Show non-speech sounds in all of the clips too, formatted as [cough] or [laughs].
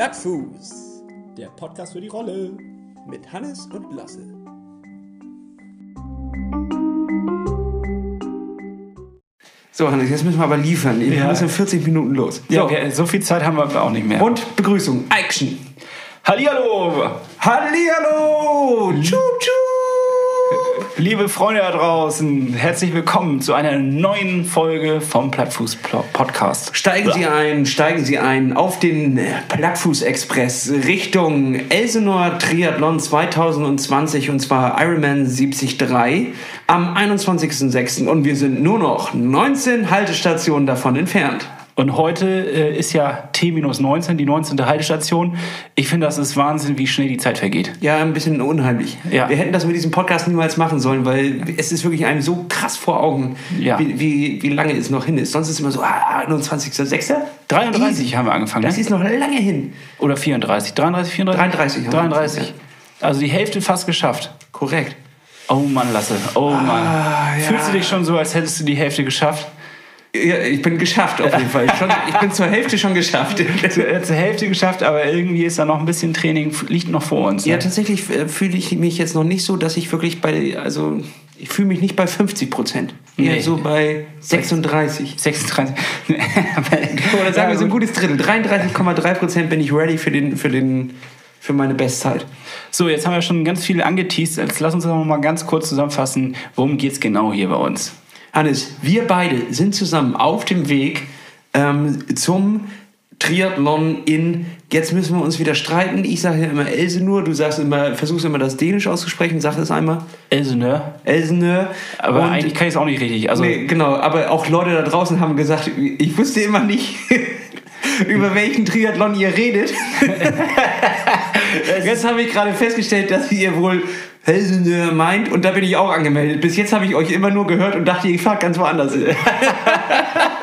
Plattfuß, der Podcast für die Rolle mit Hannes und Lasse. So, Hannes, jetzt müssen wir aber liefern. Wir Ja. müssen in 40 Minuten los. Ja, So. wir, so viel Zeit haben wir auch nicht mehr. Und Begrüßung. Action. Hallihallo! Hallihallo. Tschup. Liebe Freunde da draußen, herzlich willkommen zu einer neuen Folge vom Plattfuß Podcast. Steigen Sie ein, steigen Sie ein auf den Plattfuß-Express Richtung Elsenor Triathlon 2020 und zwar Ironman 73 am 21.06. Und wir sind nur noch 19 Haltestationen davon entfernt. Und heute äh, ist ja T-19, die 19. Haltestation. Ich finde, das ist Wahnsinn, wie schnell die Zeit vergeht. Ja, ein bisschen unheimlich. Ja. Wir hätten das mit diesem Podcast niemals machen sollen, weil es ist wirklich einem so krass vor Augen, Ja. wie, wie, wie lange es noch hin ist. Sonst ist es immer so, ah, 21.06. 33 Easy. haben wir angefangen, Das ne? ist noch lange hin. Oder 34? 33, 34? 33 haben wir 33. Also die Hälfte fast geschafft. Korrekt. Oh Mann, Lasse. Oh Mann. Ah, ja. Fühlst du dich schon so, als hättest du die Hälfte geschafft? Ja, ich bin geschafft auf jeden Fall. Schon, ich bin zur Hälfte schon geschafft. Zur, äh, zur Hälfte geschafft, aber irgendwie ist da noch ein bisschen Training, liegt noch vor uns. Ne? Ja, tatsächlich äh, fühle ich mich jetzt noch nicht so, dass ich wirklich bei, also ich fühle mich nicht bei 50 Prozent. Eher Nee. so bei 36. 36. Oder sagen wir so ein gutes Drittel. 33,3 Prozent bin ich ready für, den, für, den, für meine Bestzeit. So, jetzt haben wir schon ganz viel angeteased. Jetzt lass uns noch mal ganz kurz zusammenfassen, worum geht es genau hier bei uns? Hannes, wir beide sind zusammen auf dem Weg ähm, zum Triathlon in. Jetzt müssen wir uns wieder streiten. Ich sage ja immer Elsenur, du sagst immer, versuchst immer das Dänisch auszusprechen, sag es einmal. Elseneur. Elsenur. Aber Und- eigentlich kann ich es auch nicht richtig. Also, Nee, genau, aber auch Leute da draußen haben gesagt, ich wusste immer nicht, [laughs] über welchen Triathlon ihr redet. [laughs] [laughs] jetzt habe ich gerade festgestellt, dass ihr wohl Helsenöhr meint und da bin ich auch angemeldet. Bis jetzt habe ich euch immer nur gehört und dachte, ich fahrt ganz woanders [laughs]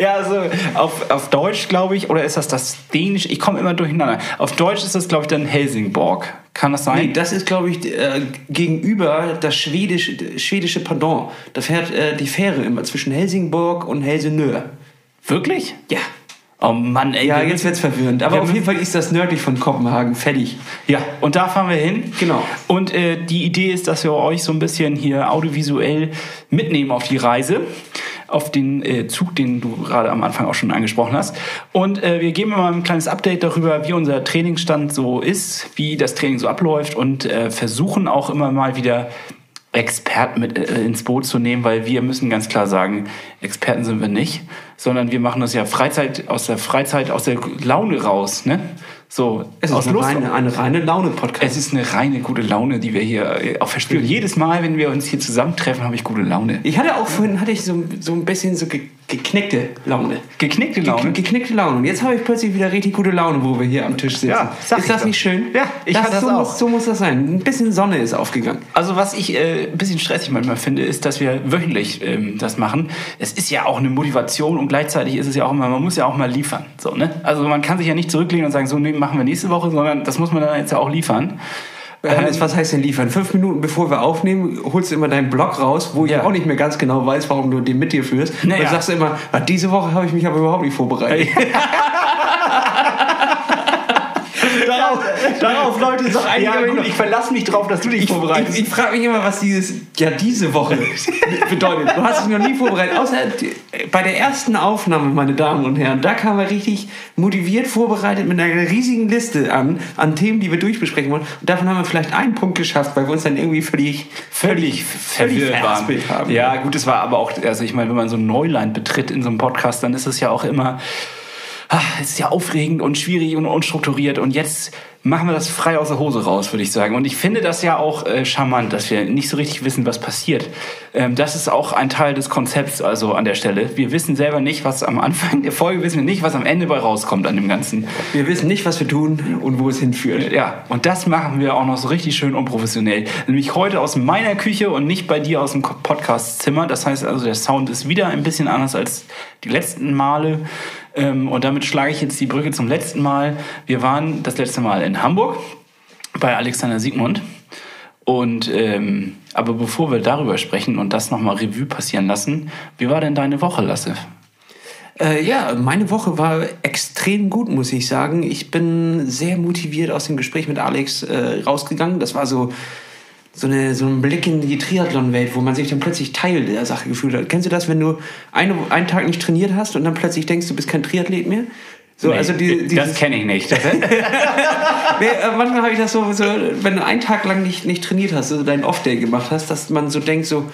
ja, also auf, auf Deutsch, glaube ich, oder ist das das Dänisch? Ich komme immer durcheinander. Auf Deutsch ist das, glaube ich, dann Helsingborg. Kann das sein? Nee, das ist, glaube ich, äh, gegenüber das schwedische, schwedische Pardon. Da fährt äh, die Fähre immer zwischen Helsingborg und Helsingør. Wirklich? Ja. Oh Mann, ey. Ja, jetzt wird's verwirrend. Aber auf jeden Fall ist das nördlich von Kopenhagen. Fertig. Ja, und da fahren wir hin. Genau. Und äh, die Idee ist, dass wir euch so ein bisschen hier audiovisuell mitnehmen auf die Reise, auf den äh, Zug, den du gerade am Anfang auch schon angesprochen hast. Und äh, wir geben immer ein kleines Update darüber, wie unser Trainingsstand so ist, wie das Training so abläuft und äh, versuchen auch immer mal wieder Experten mit äh, ins Boot zu nehmen, weil wir müssen ganz klar sagen, Experten sind wir nicht, sondern wir machen das ja Freizeit aus der Freizeit, aus der Laune raus, ne? So Es aus ist eine reine, eine reine Laune-Podcast. Es ist eine reine gute Laune, die wir hier äh, auch verspüren. Jedes Mal, wenn wir uns hier zusammentreffen, habe ich gute Laune. Ich hatte auch vorhin hatte ich so, so ein bisschen so ge geknickte Laune. Geknickte Ge Laune. geknickte Laune. Und jetzt habe ich plötzlich wieder richtig gute Laune, wo wir hier am Tisch sitzen. Ja, sag ist das doch. nicht schön? Ja, ich das, das so, auch. Muss, so muss das sein. Ein bisschen Sonne ist aufgegangen. Also was ich äh, ein bisschen stressig manchmal finde, ist, dass wir wöchentlich ähm, das machen. Es ist ja auch eine Motivation und gleichzeitig ist es ja auch immer, man muss ja auch mal liefern. So, ne? Also man kann sich ja nicht zurücklehnen und sagen, so nee, machen wir nächste Woche, sondern das muss man dann jetzt ja auch liefern. Hannes, was heißt denn liefern? Fünf Minuten bevor wir aufnehmen, holst du immer deinen Blog raus, wo ich Ja. auch nicht mehr ganz genau weiß, warum du den mit dir führst. Naja. Und sagst du immer, "Ah, diese Woche habe ich mich aber überhaupt nicht vorbereitet. [laughs] [laughs] darauf, darauf, Leute, ist doch eigentlich Ja, gut, ich verlasse mich drauf, dass du dich Ich, vorbereitest. ich, ich frage mich immer, was dieses ja diese Woche [laughs] bedeutet. Du hast dich noch nie vorbereitet. Außer bei der ersten Aufnahme, meine Damen und Herren, da kam er richtig motiviert vorbereitet mit einer riesigen Liste an, an Themen, die wir durchbesprechen wollen. Und davon haben wir vielleicht einen Punkt geschafft, weil wir uns dann irgendwie völlig, völlig verwirrt waren. verhaspelt haben. Ja, gut, es war aber auch, also ich meine, wenn man so ein Neuland betritt in so einem Podcast, dann ist es ja auch immer, ah, es ist ja aufregend und schwierig und unstrukturiert und jetzt machen wir das frei aus der Hose raus, würde ich sagen. Und ich finde das ja auch äh, charmant, dass wir nicht so richtig wissen, was passiert. Ähm, das ist auch ein Teil des Konzepts, also an der Stelle. Wir wissen selber nicht, was am Anfang der Folge, wissen wir nicht, was am Ende bei rauskommt an dem Ganzen. Wir wissen nicht, was wir tun und wo es hinführt. Ja, und das machen wir auch noch so richtig schön unprofessionell. Nämlich heute aus meiner Küche und nicht bei dir aus dem Podcast-Zimmer. Das heißt also, der Sound ist wieder ein bisschen anders als die letzten Male. Ähm, Und damit schlage ich jetzt die Brücke zum letzten Mal. Wir waren das letzte Mal in Hamburg bei Alexander Siegmund. Und ähm, aber bevor wir darüber sprechen und das nochmal Revue passieren lassen, wie war denn deine Woche, Lasse? Äh, ja, meine Woche war extrem gut, muss ich sagen. Ich bin sehr motiviert aus dem Gespräch mit Alex äh, rausgegangen. Das war so, so, eine, so ein Blick in die Triathlon-Welt, wo man sich dann plötzlich Teil der Sache gefühlt hat. Kennst du das, wenn du eine, einen Tag nicht trainiert hast und dann plötzlich denkst, du bist kein Triathlet mehr? So, Nee, also die, das kenne ich nicht. [laughs] [laughs] Nee, äh, manchmal habe ich das so, so, wenn du einen Tag lang nicht, nicht trainiert hast, so deinen Off-Day gemacht hast, dass man so denkt, so,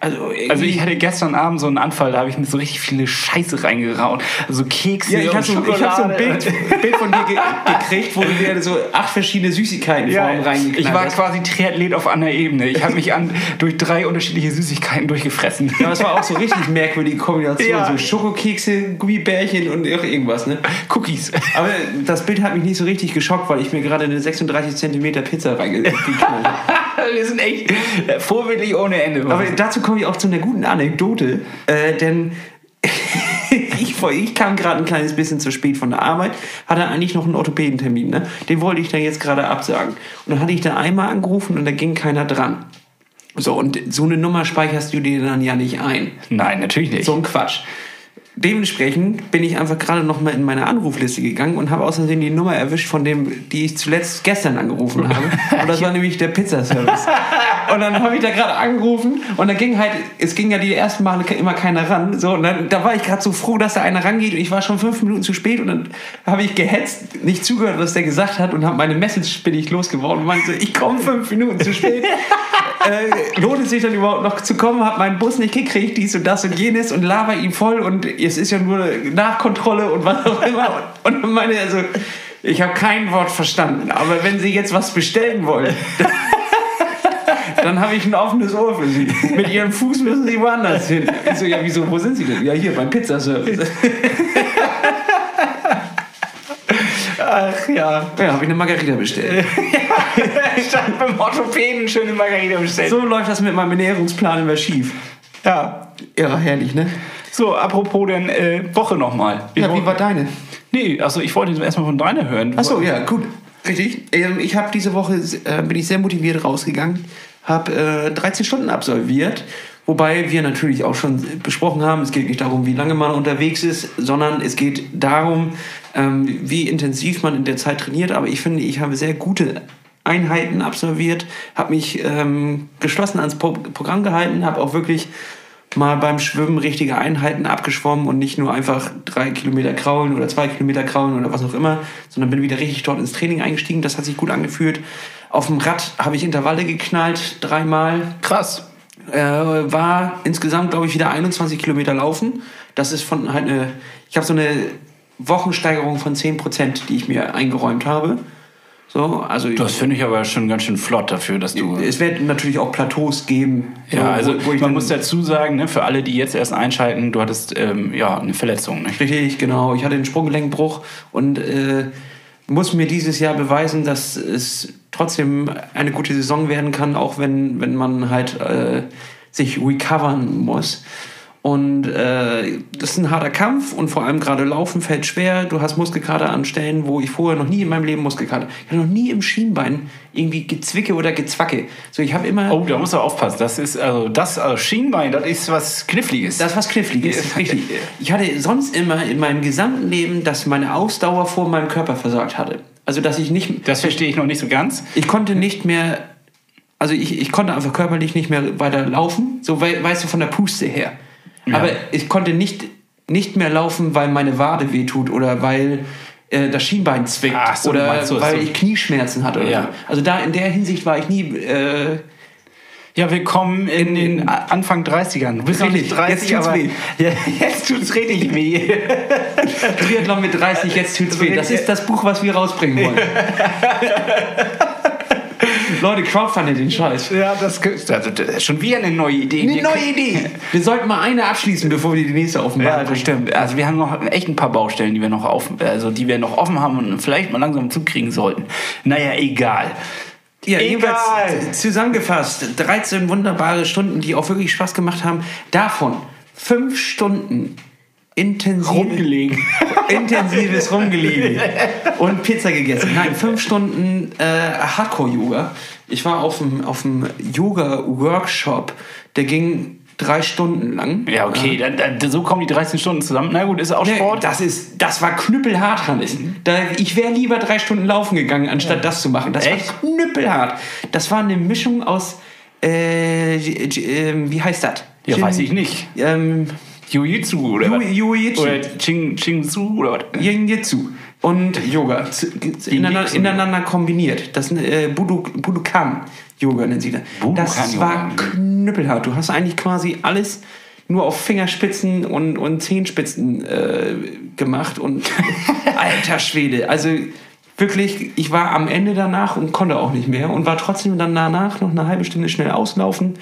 also, Also ich hatte gestern Abend so einen Anfall, da habe ich mir so richtig viele Scheiße reingerauen. Also Kekse ja, ich habe und so, ich hab so ein. Bild, [laughs] Bild von dir ge gekriegt, wo du dir so acht verschiedene Süßigkeiten Ja, reingeknallt ich war quasi Triathlet auf einer Ebene. Ich habe mich an, durch drei unterschiedliche Süßigkeiten durchgefressen. Ja, aber es war auch so richtig merkwürdige Kombination. Ja. So Schokokekse, Gummibärchen und irgendwas, ne? Cookies. Aber das Bild hat mich nicht so richtig geschockt, weil ich mir gerade eine 36 Zentimeter Pizza reingeknallt habe. [laughs] [laughs] Wir sind echt vorbildlich ohne Ende. Aber dazu komme ich auch zu einer guten Anekdote, äh, denn [laughs] ich, ich kam gerade ein kleines bisschen zu spät von der Arbeit, hatte eigentlich noch einen Orthopädentermin, ne? den wollte ich dann jetzt gerade absagen. Und dann hatte ich da einmal angerufen und da ging keiner dran. So, und so eine Nummer speicherst du dir dann ja nicht ein. Nein, natürlich nicht. So ein Quatsch. Dementsprechend bin ich einfach gerade noch mal in meine Anrufliste gegangen und habe außerdem die Nummer erwischt von dem, die ich zuletzt gestern angerufen [laughs] habe. Und das war nämlich der Pizzaservice. Und dann habe ich da gerade angerufen und dann ging halt, es ging ja die ersten Male immer keiner ran. So, und dann, da war ich gerade so froh, dass da einer rangeht und ich war schon fünf Minuten zu spät und dann habe ich gehetzt, nicht zugehört, was der gesagt hat und habe meine Message bin ich losgeworden und meinte, ich komme fünf Minuten zu spät. [laughs] äh, lohnt es sich dann überhaupt noch zu kommen, hab meinen Bus nicht gekriegt, dies und das und jenes und laber ihn voll und es ist ja nur Nachkontrolle und was auch immer. Und dann meine also, ich habe kein Wort verstanden, aber wenn Sie jetzt was bestellen wollen, [laughs] dann habe ich ein offenes Ohr für Sie. Mit Ihrem Fuß müssen Sie woanders hin. Ich so, ja, wieso, wo sind Sie denn? Ja, hier beim Pizzaservice. Ach ja. Ja, habe ich eine Margarita bestellt. [laughs] Statt beim Orthopäden schöne Margarita bestellt. So läuft das mit meinem Ernährungsplan immer schief. Ja. Ja, herrlich, ne? So, apropos denn äh, Woche nochmal. Ja, wie war deine? Nee, also ich wollte erstmal von deiner hören. Ach so, ja, gut. Richtig. Ähm, ich habe diese Woche äh, bin ich sehr motiviert rausgegangen, habe äh, 13 Stunden absolviert, wobei wir natürlich auch schon besprochen haben, es geht nicht darum, wie lange man unterwegs ist, sondern es geht darum, ähm, wie intensiv man in der Zeit trainiert. Aber ich finde, ich habe sehr gute Einheiten absolviert, habe mich ähm, geschlossen ans Pro Programm gehalten, habe auch wirklich mal beim Schwimmen richtige Einheiten abgeschwommen und nicht nur einfach drei Kilometer kraulen oder zwei Kilometer kraulen oder was auch immer, sondern bin wieder richtig dort ins Training eingestiegen. Das hat sich gut angefühlt. Auf dem Rad habe ich Intervalle geknallt, dreimal. Krass. Äh, war insgesamt, glaube ich, wieder 21 Kilometer laufen. Das ist von halt eine, ich habe so eine Wochensteigerung von 10 Prozent, die ich mir eingeräumt habe. So, also Das finde ich aber schon ganz schön flott dafür, dass du. es wird natürlich auch Plateaus geben. Ja, also wo- wo ich man muss dazu sagen, ne, für alle, die jetzt erst einschalten, du hattest ähm, ja eine Verletzung. Ne? Richtig, genau. Ich hatte einen Sprunggelenkbruch und äh, muss mir dieses Jahr beweisen, dass es trotzdem eine gute Saison werden kann, auch wenn, wenn man halt äh, sich recovern muss. Und äh, das ist ein harter Kampf und vor allem gerade Laufen fällt schwer. Du hast Muskelkater an Stellen, wo ich vorher noch nie in meinem Leben Muskelkater. Ich hatte noch nie im Schienbein irgendwie gezwicke oder gezwacke. So, ich habe immer Oh, da musst du aufpassen. Das ist also das also Schienbein, das ist was Kniffliges. Das ist was Kniffliges, richtig. Ich hatte sonst immer in meinem gesamten Leben, dass meine Ausdauer vor meinem Körper versagt hatte. Also, dass ich nicht, das verstehe ich noch nicht so ganz. ich konnte nicht mehr, also ich, ich konnte einfach körperlich nicht mehr weiter laufen, so wei- weißt du, von der Puste her. Aber ich konnte nicht, nicht mehr laufen, weil meine Wade wehtut oder weil äh, das Schienbein zwickt Ach so, du oder so, weil so. ich Knieschmerzen hatte. Oder Ja. so. Also da in der Hinsicht war ich nie äh, Ja, willkommen in den A- Anfang 30ern. Du bist noch nicht Richtig, 30, jetzt tut's aber weh. Ja, jetzt tut's richtig weh. Triathlon mit 30, jetzt tut's weh. Das ist das Buch, was wir rausbringen wollen. [laughs] Leute, crowdfundet den Scheiß. ja, das, also, schon wieder eine neue Idee. Eine Wir neue können- Idee. [laughs] Wir sollten mal eine abschließen, bevor wir die nächste Ja, aufmachen. das stimmt. Also wir haben noch echt ein paar Baustellen, die wir noch auf, also die wir noch offen haben und vielleicht mal langsam zukriegen sollten. Naja, egal. Ja, jedenfalls Egal. zusammengefasst, 13 wunderbare Stunden, die auch wirklich Spaß gemacht haben. Davon fünf Stunden intensiv, Rumgelegen. [laughs] intensives Rumgelegen und Pizza gegessen. Nein, fünf Stunden äh, Hardcore-Yoga. Ich war auf dem, auf Yoga-Workshop, der ging drei Stunden lang. Ja, okay, dann, dann, so kommen die 13 Stunden zusammen. Na gut, ist auch Nee, Sport. das, ist, das war knüppelhart, Hannes. Da, ich wäre lieber drei Stunden laufen gegangen, anstatt das zu machen. Das Echt? war knüppelhart. Das war eine Mischung aus, äh, ähm, wie heißt das? Ja, Jin- weiß ich nicht. Ähm, Jiu-Jitsu oder was? Jiu-Jitsu. Oder Ching, Ching-Su oder was? Yin-Jitsu und Yoga ineinander, Jitsu. ineinander kombiniert. Das äh, Budo, Budokan Yoga nennen sie das. Budokan das war knüppelhart. Du hast eigentlich quasi alles nur auf Fingerspitzen und, und Zehenspitzen äh, gemacht und [laughs] alter Schwede. Also wirklich, ich war am Ende danach und konnte auch nicht mehr und war trotzdem dann danach noch eine halbe Stunde schnell auslaufen.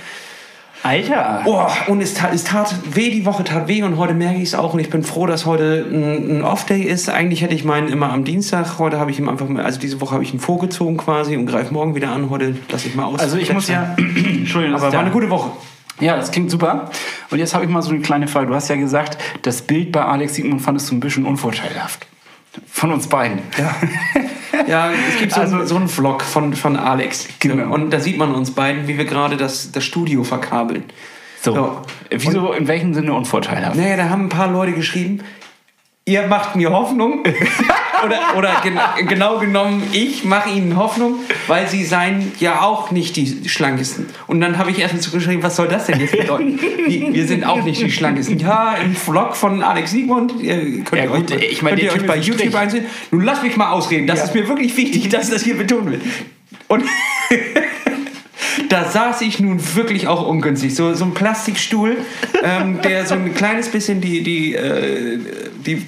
Alter. Oh, und es tat, es tat weh, die Woche tat weh und heute merke ich es auch und ich bin froh, dass heute ein, ein Off-Day ist. Eigentlich hätte ich meinen immer am Dienstag, heute habe ich ihn einfach, also diese Woche habe ich ihn vorgezogen quasi und greife morgen wieder an. Heute lasse ich mal aus. Also ich muss ja, [clears throat] Entschuldigung, Aber war eine gute Woche. Ja, das klingt super. Und jetzt habe ich mal so eine kleine Frage. Du hast ja gesagt, das Bild bei Alex Siegmund fandest du ein bisschen unvorteilhaft. Von uns beiden. Ja. [laughs] Ja, es gibt so, Also- einen, so einen Vlog von, von Alex. Genau. Und da sieht man uns beiden, wie wir gerade das, das Studio verkabeln. So. So. Wieso, in welchem Sinne unvorteilhaft? Naja, da haben ein paar Leute geschrieben, ihr macht mir Hoffnung. [laughs] oder oder gen genau genommen, ich mache ihnen Hoffnung, weil sie seien ja auch nicht die schlankesten. Und dann habe ich erstmal zurückgeschrieben, was soll das denn jetzt bedeuten? Wie, wir sind auch nicht die schlankesten. Ja, im Vlog von Alex Siegmund, ihr könnt Ja, ihr gut, euch, ich meine, könnt ihr euch bei YouTube Strich. einsehen. Nun lass mich mal ausreden, das Ja. ist mir wirklich wichtig, dass das hier betont wird. Und [laughs] da saß ich nun wirklich auch ungünstig. So, so ein Plastikstuhl, ähm, der so ein kleines bisschen die, die, äh, die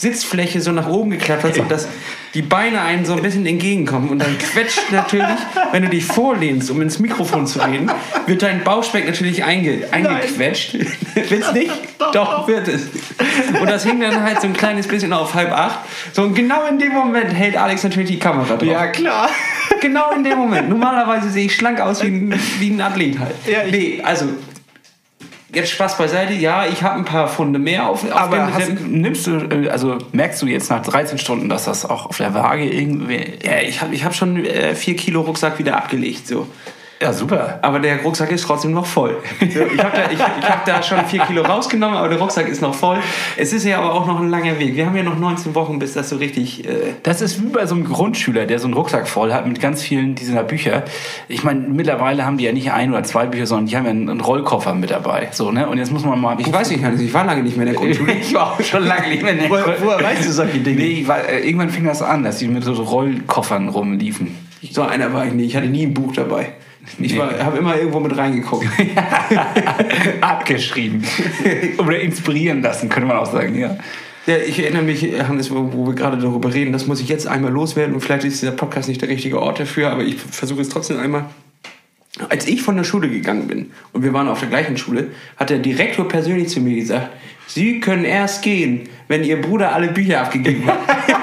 Sitzfläche so nach oben geklappt hat, sodass die Beine einen so ein bisschen entgegenkommen. Und dann quetscht natürlich, wenn du dich vorlehnst, um ins Mikrofon zu reden, wird dein Bauchspeck natürlich einge, eingequetscht. Wird's nicht? Doch, wird es. Und das hing dann halt so ein kleines bisschen auf halb acht. So, und genau in dem Moment hält Alex natürlich die Kamera drauf. klar. Genau in dem Moment. Normalerweise sehe ich schlank aus wie ein, wie ein Athlet halt. Ja, nee, also jetzt Spaß beiseite. Ja, ich habe ein paar Funde mehr auf, auf Aber dem hast, nimmst du, äh, also merkst du jetzt nach 13 Stunden, dass das auch auf der Waage irgendwie. Ja, ich habe ich hab schon äh, vier Kilo Rucksack wieder abgelegt. So. Ja, super. Aber der Rucksack ist trotzdem noch voll. Ich habe da, ich, ich hab da schon vier Kilo rausgenommen, aber der Rucksack ist noch voll. Es ist ja aber auch noch ein langer Weg. Wir haben ja noch 19 Wochen, bis das so richtig... Äh, Das ist wie bei so einem Grundschüler, der so einen Rucksack voll hat mit ganz vielen dieser Bücher. Ich meine, mittlerweile haben die ja nicht ein oder zwei Bücher, sondern die haben ja einen Rollkoffer mit dabei. So, ne? Und jetzt muss man mal. ich weiß nicht, ich war lange nicht mehr in der Grundschule. [laughs] Ich war auch schon lange nicht mehr in der Woher- woher weißt du solche Dinge? Nee, war, äh, irgendwann fing das an, dass die mit so Rollkoffern rumliefen. So einer war ich nie. Ich hatte nie ein Buch dabei. Ich habe immer irgendwo mit reingeguckt. [laughs] Abgeschrieben. Oder inspirieren lassen, könnte man auch sagen, ja. Ja, ich erinnere mich, Hannes, wo, wo wir gerade darüber reden, das muss ich jetzt einmal loswerden und vielleicht ist dieser Podcast nicht der richtige Ort dafür, aber ich versuche es trotzdem einmal. Als ich von der Schule gegangen bin und wir waren auf der gleichen Schule, hat der Direktor persönlich zu mir gesagt, Sie können erst gehen, wenn Ihr Bruder alle Bücher abgegeben hat. [laughs]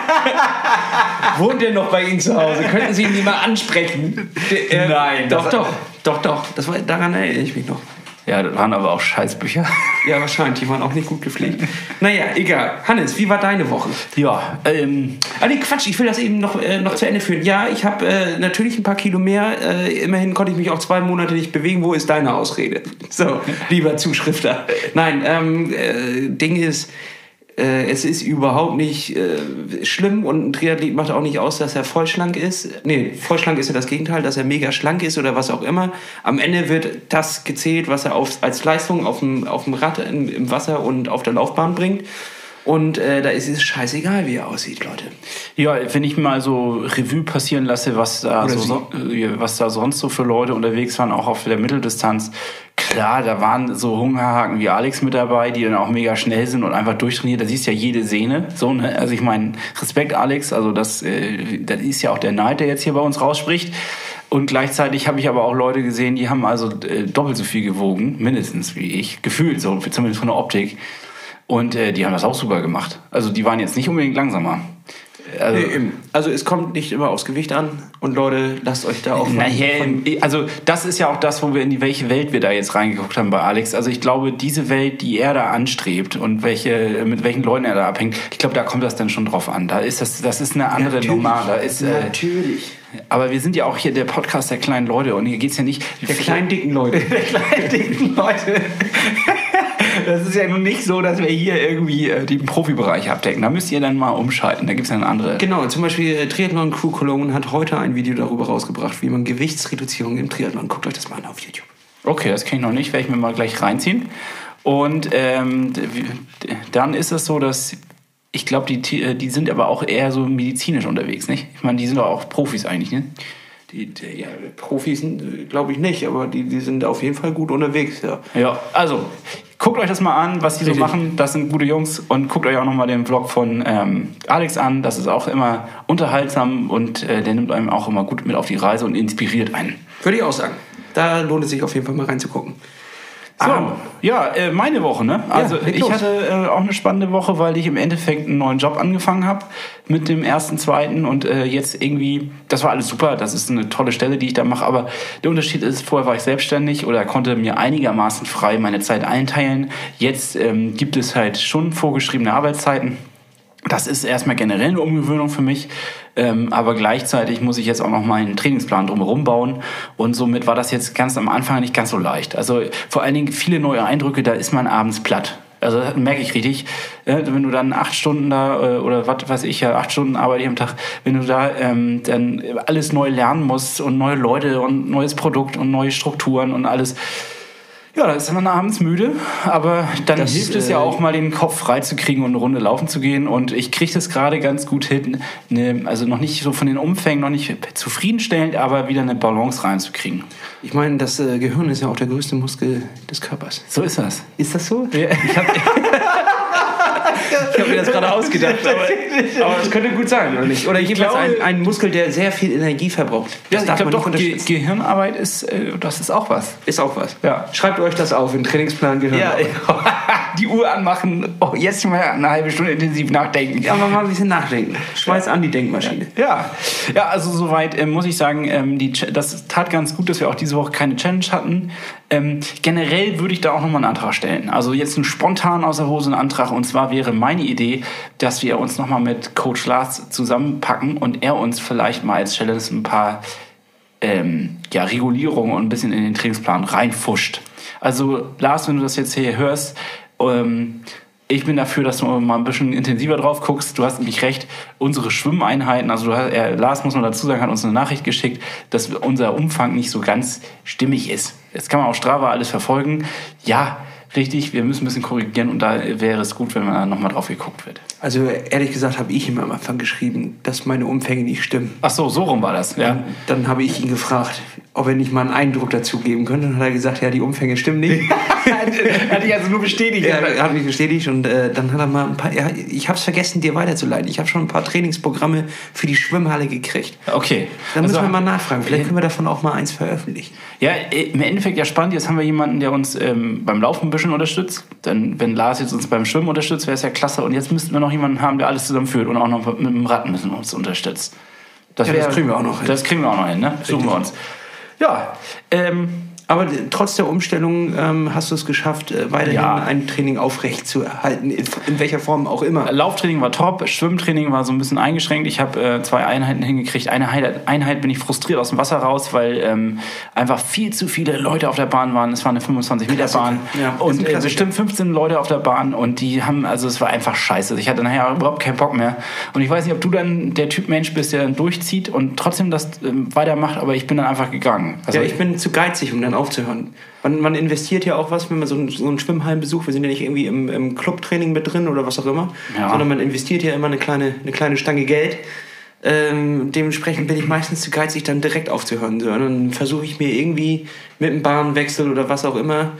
Wohnt er noch bei Ihnen zu Hause? Könnten Sie ihn nie mal ansprechen? Äh, Nein, Doch, doch, doch, doch. Das war, daran erinnere ich mich noch. Ja, das waren aber auch Scheißbücher. Ja, wahrscheinlich. Die waren auch nicht gut gepflegt. Naja, egal. Hannes, wie war deine Woche? Ja, ähm, Ah, nee, Quatsch, ich will das eben noch, äh, noch zu Ende führen. Ja, ich habe äh, natürlich ein paar Kilo mehr. Äh, immerhin konnte ich mich auch zwei Monate nicht bewegen. Wo ist deine Ausrede? So, lieber Zuschrifter. Nein, ähm, äh, Ding ist, äh, es ist überhaupt nicht äh, schlimm und ein Triathlet macht auch nicht aus, dass er vollschlank ist. Nee, vollschlank ist ja das Gegenteil, dass er mega schlank ist oder was auch immer. Am Ende wird das gezählt, was er auf, als Leistung auf dem, auf dem Rad im, im Wasser und auf der Laufbahn bringt. Und äh, da ist es scheißegal, wie er aussieht, Leute. Ja, wenn ich mal so Revue passieren lasse, was da, so, äh, was da sonst so für Leute unterwegs waren, auch auf der Mitteldistanz. Klar, da waren so Hungerhaken wie Alex mit dabei, die dann auch mega schnell sind und einfach durchtrainiert. Da siehst du ja jede Sehne. So, ne? Also ich meine, Respekt Alex, also das, äh, das ist ja auch der Neid, der jetzt hier bei uns rausspricht. Und gleichzeitig habe ich aber auch Leute gesehen, die haben also äh, doppelt so viel gewogen, mindestens wie ich, gefühlt so, zumindest von der Optik. Und äh, die haben das auch super gemacht. Also die waren jetzt nicht unbedingt langsamer. Also, also es kommt nicht immer aufs Gewicht an und Leute, lasst euch da auch Naja, von also das ist ja auch das, wo wir in die welche Welt wir da jetzt reingeguckt haben bei Alex. Also ich glaube, diese Welt, die er da anstrebt und welche mit welchen Leuten er da abhängt, ich glaube, da kommt das dann schon drauf an. Da ist das, das ist eine andere Natürlich. Nummer. Da ist, äh, Natürlich. aber wir sind ja auch hier der Podcast der kleinen Leute und hier geht's ja nicht Der kleinen, dicken Leute. [laughs] der kleinen dicken Leute. [laughs] Das ist ja nun nicht so, dass wir hier irgendwie äh, den Profibereich abdecken. Da müsst ihr dann mal umschalten. Da gibt's dann andere. Genau, zum Beispiel äh, Triathlon Crew Cologne hat heute ein Video darüber rausgebracht, wie man Gewichtsreduzierung im Triathlon. Guckt euch das mal an auf YouTube. Okay, das kenne ich noch nicht, werde ich mir mal gleich reinziehen. Und ähm, dann ist es so, dass ich glaube, die, äh, die sind aber auch eher so medizinisch unterwegs, nicht? Ich meine, die sind doch auch Profis eigentlich, ne? Die, die ja, Profis glaube ich nicht, aber die, die sind auf jeden Fall gut unterwegs, ja. Ja, also guckt euch das mal an, was die so Richtig. machen. Das sind gute Jungs und guckt euch auch nochmal den Vlog von ähm, Alex an. Das ist auch immer unterhaltsam und äh, der nimmt einem auch immer gut mit auf die Reise und inspiriert einen. Würde ich auch sagen. Da lohnt es sich auf jeden Fall mal reinzugucken. So, Ah, ja, äh, meine Woche, ne? Also leg ich los. hatte äh, auch eine spannende Woche, weil ich im Endeffekt einen neuen Job angefangen habe mit dem ersten, zweiten und äh, jetzt irgendwie, das war alles super, das ist eine tolle Stelle, die ich da mache, aber der Unterschied ist, vorher war ich selbstständig oder konnte mir einigermaßen frei meine Zeit einteilen. Jetzt ähm, gibt es halt schon vorgeschriebene Arbeitszeiten. Das ist erstmal generell eine Umgewöhnung für mich, ähm, aber gleichzeitig muss ich jetzt auch noch meinen Trainingsplan drumherum bauen und somit war das jetzt ganz am Anfang nicht ganz so leicht. Also vor allen Dingen viele neue Eindrücke, da ist man abends platt. Also merke ich richtig, äh, wenn du dann acht Stunden da äh, oder was weiß ich ja, acht Stunden arbeite ich am Tag, wenn du da ähm, dann alles neu lernen musst und neue Leute und neues Produkt und neue Strukturen und alles. Ja, da ist man abends müde, aber dann Das, hilft es ja äh, auch mal den Kopf frei zu kriegen und eine Runde laufen zu gehen. Und ich kriege das gerade ganz gut hin, ne, also noch nicht so von den Umfängen, noch nicht zufriedenstellend, aber wieder eine Balance reinzukriegen. Ich meine, das äh, Gehirn ist ja auch der größte Muskel des Körpers. So ist das. Ist das so? Ja. [laughs] Ich habe ich hab mir das gerade ausgedacht, aber, aber das könnte gut sein, oder nicht? Oder jedenfalls glaube- ein, ein Muskel, der sehr viel Energie verbraucht. Ja, Das ich darf glaube doch, Ge. Gehirnarbeit ist, äh, das ist auch was. Ist auch was. Ja. Schreibt euch das auf in Trainingsplan Gehirn. [laughs] die Uhr anmachen, oh, jetzt mal eine halbe Stunde intensiv nachdenken. Ja, aber mal ein bisschen nachdenken. Schweiß an die Denkmaschine. Ja, ja also soweit ähm, muss ich sagen, ähm, die, das tat ganz gut, dass wir auch diese Woche keine Challenge hatten. Ähm, generell würde ich da auch nochmal einen Antrag stellen. Also jetzt einen spontan aus der Hose einen Antrag. Und zwar wäre meine Idee, dass wir uns nochmal mit Coach Lars zusammenpacken und er uns vielleicht mal als Challenge ein paar ähm, ja, Regulierungen und ein bisschen in den Trainingsplan reinfuscht. Also Lars, wenn du das jetzt hier hörst, ähm, ich bin dafür, dass du mal ein bisschen intensiver drauf guckst. Du hast nämlich recht, unsere Schwimmeinheiten, also hast, er, Lars, muss man dazu sagen, hat uns eine Nachricht geschickt, dass unser Umfang nicht so ganz stimmig ist. Jetzt kann man auf Strava alles verfolgen. Ja, richtig, wir müssen ein bisschen korrigieren und da wäre es gut, wenn man nochmal drauf geguckt wird. Also ehrlich gesagt habe ich ihm am Anfang geschrieben, dass meine Umfänge nicht stimmen. Ach so, so rum war das. Ja. Dann habe ich ihn gefragt, ob er nicht mal einen Eindruck dazu geben könnte. Und hat er gesagt, ja, die Umfänge stimmen nicht. [laughs] Hat dich also nur bestätigt. Ja, er hat mich bestätigt und äh, dann hat er mal ein paar. Ja, ich habe es vergessen, dir weiterzuleiten. Ich habe schon ein paar Trainingsprogramme für die Schwimmhalle gekriegt. Okay. Dann müssen Also- wir mal nachfragen. Vielleicht können wir davon auch mal eins veröffentlichen. Ja, äh, im Endeffekt ja spannend. Jetzt haben wir jemanden, der uns ähm, beim Laufen ein bisschen unterstützt. Denn wenn Lars jetzt uns beim Schwimmen unterstützt, wäre es ja klasse. Und jetzt müssten wir noch jemanden haben, der alles zusammenführt und auch noch mit dem Rad müssen uns unterstützt. Ja, das kriegen wir auch noch hin. Das kriegen wir auch noch hin, ne? Suchen wir uns. Ja, ähm, Aber äh, trotz der Umstellung ähm, hast du es geschafft, äh, weiterhin Ja. ein Training aufrecht zu erhalten, in, in welcher Form auch immer. Lauftraining war top, Schwimmtraining war so ein bisschen eingeschränkt. Ich habe äh, zwei Einheiten hingekriegt. Eine Einheit, Einheit bin ich frustriert aus dem Wasser raus, weil ähm, einfach viel zu viele Leute auf der Bahn waren. Es war eine 25-Meter-Bahn Ja, und äh, bestimmt 15 Leute auf der Bahn und die haben, also es war einfach scheiße. Ich hatte nachher überhaupt keinen Bock mehr. Und ich weiß nicht, ob du dann der Typ Mensch bist, der dann durchzieht und trotzdem das ähm, weitermacht, aber ich bin dann einfach gegangen. Also ja, ich bin zu geizig, um dann aufzuhören. Man, man investiert ja auch was, wenn man so einen, so einen Schwimmhallenbesuch, wir sind ja nicht irgendwie im, im Clubtraining mit drin oder was auch immer, Ja. sondern man investiert ja immer eine kleine, eine kleine Stange Geld. Ähm, dementsprechend bin ich meistens zu geizig, dann direkt aufzuhören. So. Und dann versuche ich mir irgendwie mit einem Bahnwechsel oder was auch immer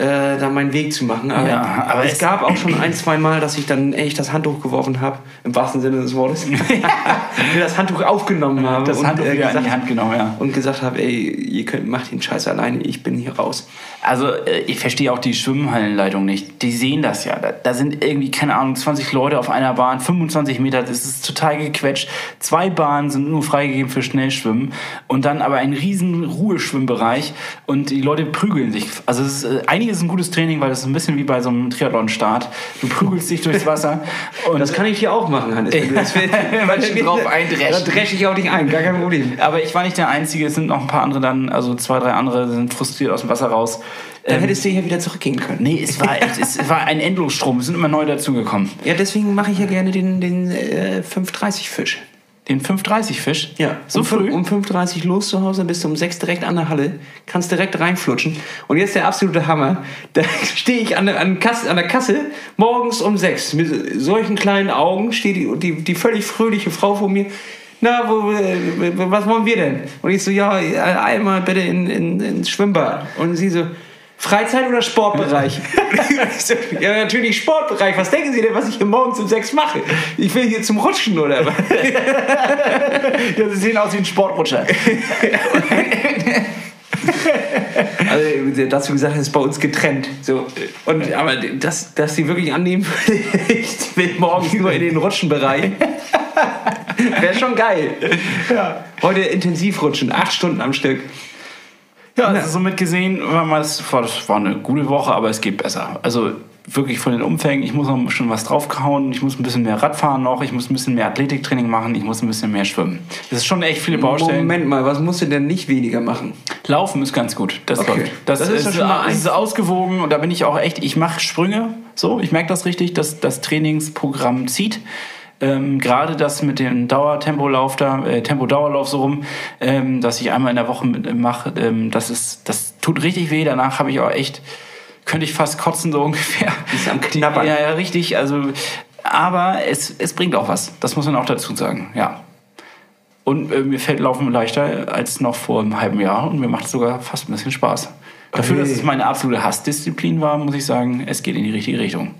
äh, da meinen Weg zu machen. Aber, Ja, aber es, es- gab auch schon ein, zwei Mal, dass ich dann echt das Handtuch geworfen habe, im wahrsten Sinne des Wortes. [laughs] [laughs] Das Handtuch aufgenommen habe Das und, Handtuch äh, wieder in die gesagt- Hand genommen, ja. und gesagt habe, ey, ihr könnt, macht den Scheiß alleine, ich bin hier raus. Also äh, ich verstehe auch die Schwimmhallenleitung nicht. Die sehen das ja. Da, da sind irgendwie, keine Ahnung, 20 Leute auf einer Bahn, 25 Meter, das ist total gequetscht. Zwei Bahnen sind nur freigegeben für Schnellschwimmen und dann aber ein riesen Ruheschwimmbereich und die Leute prügeln sich. Also es ist, äh, einiges ist ein gutes Training, weil das ist ein bisschen wie bei so einem Triathlon-Start. Du prügelst dich durchs Wasser und Das kann ich hier auch machen, Hannes. Wenn du das willst. [laughs] Wenn drauf eindreschst. Dann dresche ich auch dich ein, gar kein Problem. aber ich war nicht der Einzige, es sind noch ein paar andere dann, also zwei, drei andere sind frustriert aus dem Wasser raus. Dann Ähm, hättest du hier wieder zurückgehen können. Nee, es war, es, es war ein Endlosstrom. Es sind immer neu dazugekommen. Ja, deswegen mache ich ja gerne den, den äh, 5.30-Fisch. Den 530-Fisch? So um, früh? Um 5.30 los zu Hause, bist du um 6 direkt an der Halle, kannst direkt reinflutschen. Und jetzt der absolute Hammer. [laughs] Da stehe ich an, der- an, Kasse, an der Kasse morgens um 6 mit solchen kleinen Augen, steht die, die, die völlig fröhliche Frau vor mir. Na, wo, was wollen wir denn? Und ich so, ja, einmal bitte in, in, ins Schwimmbad. Und sie so, Freizeit oder Sportbereich? [laughs] Ja, natürlich Sportbereich. Was denken Sie denn, was ich hier morgens um sechs mache? Ich will hier zum Rutschen oder was? [laughs] Ja, sie sehen aus wie ein Sportrutscher. [laughs] Also dazu gesagt, ist bei uns getrennt. So, und, aber das, dass sie wirklich annehmen, ich will morgens nur in den Rutschenbereich. Wäre schon geil. Heute intensiv rutschen, acht Stunden am Stück. Ja, also somit gesehen, war das war, eine gute Woche, aber es geht besser. Also wirklich von den Umfängen, ich muss noch schon was draufkauen, ich muss ein bisschen mehr Radfahren noch, ich muss ein bisschen mehr Athletiktraining machen, ich muss ein bisschen mehr schwimmen. Das ist schon echt viele Baustellen. Moment mal, was musst du denn nicht weniger machen? Laufen ist ganz gut. Das Okay. läuft. Das, Das ist ist, schon mal ist ausgewogen und da bin ich auch echt, ich mache Sprünge. So, ich merke das richtig, dass das Trainingsprogramm zieht. Ähm, Gerade das mit dem Dauertempolauf da, äh, Tempo-Dauerlauf so rum, ähm, dass ich einmal in der Woche mache, ähm, das ist, das tut richtig weh. Danach habe ich auch echt, könnte ich fast kotzen so [laughs] ungefähr. Ist am Knabbern. Ja, ja, richtig. Also, aber es, es bringt auch was. Das muss man auch dazu sagen. Ja. Und äh, mir fällt Laufen leichter als noch vor einem halben Jahr und mir macht es sogar fast ein bisschen Spaß. Dafür, Okay. dass es meine absolute Hassdisziplin war, muss ich sagen, es geht in die richtige Richtung.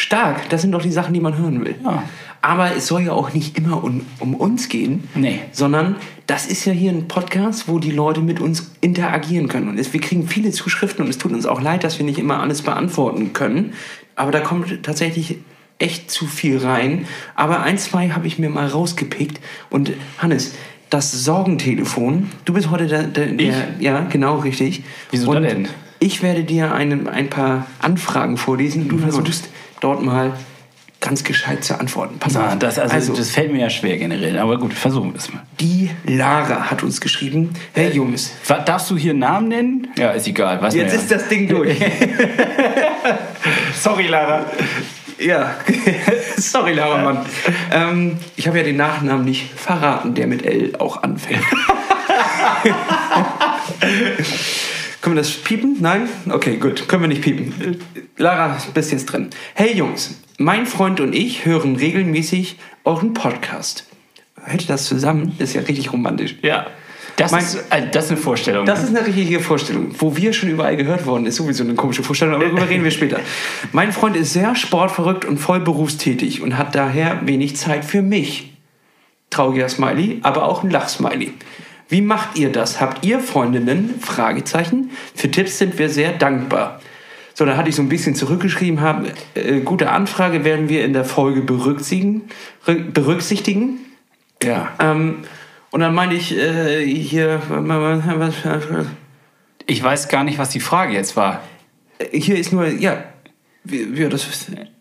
Stark, das sind doch die Sachen, die man hören will. Ja. Aber es soll ja auch nicht immer um, um uns gehen, Nee. sondern das ist ja hier ein Podcast, wo die Leute mit uns interagieren können. Und es, wir kriegen viele Zuschriften und es tut uns auch leid, dass wir nicht immer alles beantworten können. Aber da kommt tatsächlich echt zu viel rein. Aber ein, zwei habe ich mir mal rausgepickt. Und Hannes, das Sorgentelefon, du bist heute der, der, der ja, genau richtig. Wieso und denn? Ich werde dir ein, ein paar Anfragen vorlesen. Du versuchst dort mal ganz gescheit zu antworten. Pass Na, auf. das, also, das fällt mir ja schwer generell, aber gut, versuchen wir es mal. die Lara hat uns geschrieben. Hey Jungs, Was, darfst du hier einen Namen nennen? Ja, ist egal. Weiß jetzt ist das Ding durch. [laughs] Sorry, Lara. ja, [laughs] sorry Lara, Mann. Ähm, ich habe ja den Nachnamen nicht verraten, der mit L auch anfängt. [laughs] Können wir das piepen? Nein? Okay, gut. Können wir nicht piepen. Lara, bist jetzt drin. Hey Jungs, mein Freund und ich hören regelmäßig euren Podcast. Hört ihr das zusammen? Das ist ja richtig romantisch. Ja. Das, Mein- ist, also, das ist eine Vorstellung. Das ist eine richtige Vorstellung. Wo wir schon überall gehört worden, ist sowieso eine komische Vorstellung, aber darüber reden wir später. [laughs] Mein Freund ist sehr sportverrückt und voll berufstätig und hat daher wenig Zeit für mich. Trauriger Smiley, aber auch ein Lachsmiley. Wie macht ihr das? Habt ihr Freundinnen? Fragezeichen. Für Tipps sind wir sehr dankbar. So, da hatte ich so ein bisschen zurückgeschrieben, haben, äh, gute Anfrage werden wir in der Folge berücksichtigen. rück- berücksichtigen. ja. Ähm, und dann meine ich äh, hier, Ich weiß gar nicht, was die Frage jetzt war. hier ist nur, ja, wie das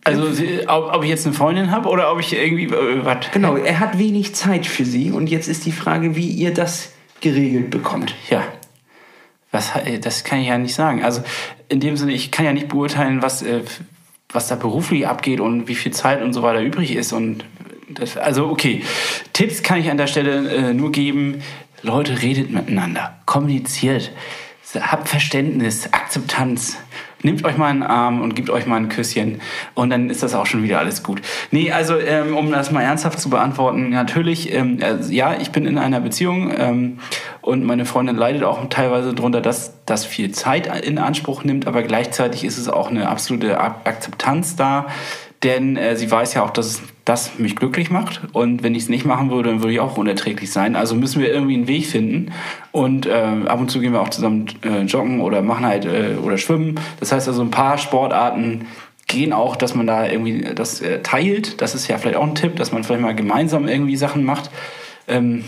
Also, ob, ob ich jetzt eine Freundin habe oder ob ich irgendwie. Äh, was? genau, er hat wenig Zeit für sie und jetzt ist die Frage, wie ihr das geregelt bekommt. Ja. Was, äh, das kann ich ja nicht sagen. Also in dem Sinne, ich kann ja nicht beurteilen, was, äh, was da beruflich abgeht und wie viel Zeit und so weiter übrig ist. Und das, also okay, Tipps kann ich an der Stelle äh, nur geben. Leute, redet miteinander, kommuniziert, habt Verständnis, Akzeptanz nehmt euch mal einen Arm und gebt euch mal ein Küsschen und dann ist das auch schon wieder alles gut. Nee, also ähm, um das mal ernsthaft zu beantworten, natürlich, ähm, äh, ja, ich bin in einer Beziehung ähm, und meine Freundin leidet auch teilweise darunter, dass das viel Zeit in Anspruch nimmt, aber gleichzeitig ist es auch eine absolute Akzeptanz da, denn äh, sie weiß ja auch, dass das mich glücklich macht und wenn ich es nicht machen würde, dann würde ich auch unerträglich sein. Also müssen wir irgendwie einen Weg finden und äh, ab und zu gehen wir auch zusammen äh, joggen oder machen halt äh, oder schwimmen. Das heißt also ein paar Sportarten gehen auch, dass man da irgendwie das äh, teilt. Das ist ja vielleicht auch ein Tipp, dass man vielleicht mal gemeinsam irgendwie Sachen macht. Ähm,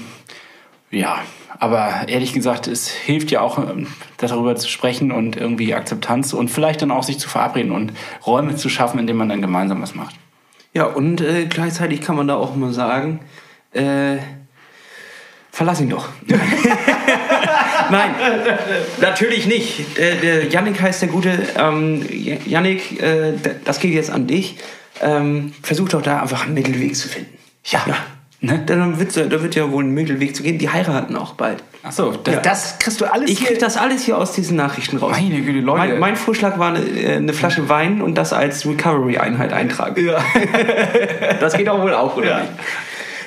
ja, aber ehrlich gesagt, es hilft ja auch, ähm, darüber zu sprechen und irgendwie Akzeptanz und vielleicht dann auch sich zu verabreden und Räume zu schaffen, in denen man dann gemeinsam was macht. Ja, und äh, gleichzeitig kann man da auch mal sagen, äh, verlass ihn doch. [laughs] Nein, natürlich nicht. Der, der Yannick heißt der Gute. Ähm, Yannick, äh, das geht jetzt an dich. Ähm, versuch doch da einfach einen Mittelweg zu finden. Ja. ja. Ne? Dann wird, da wird ja wohl ein Mittelweg zu gehen. Die heiraten auch bald. Ach so, das, ja. das kriegst du alles Ich krieg das alles hier aus diesen Nachrichten raus. Meine Güte, Leute. Mein, mein Vorschlag war eine, äh, eine, Flasche Wein und das als Recovery-Einheit eintragen. Ja. [laughs] das geht auch wohl auch, oder ja. nicht?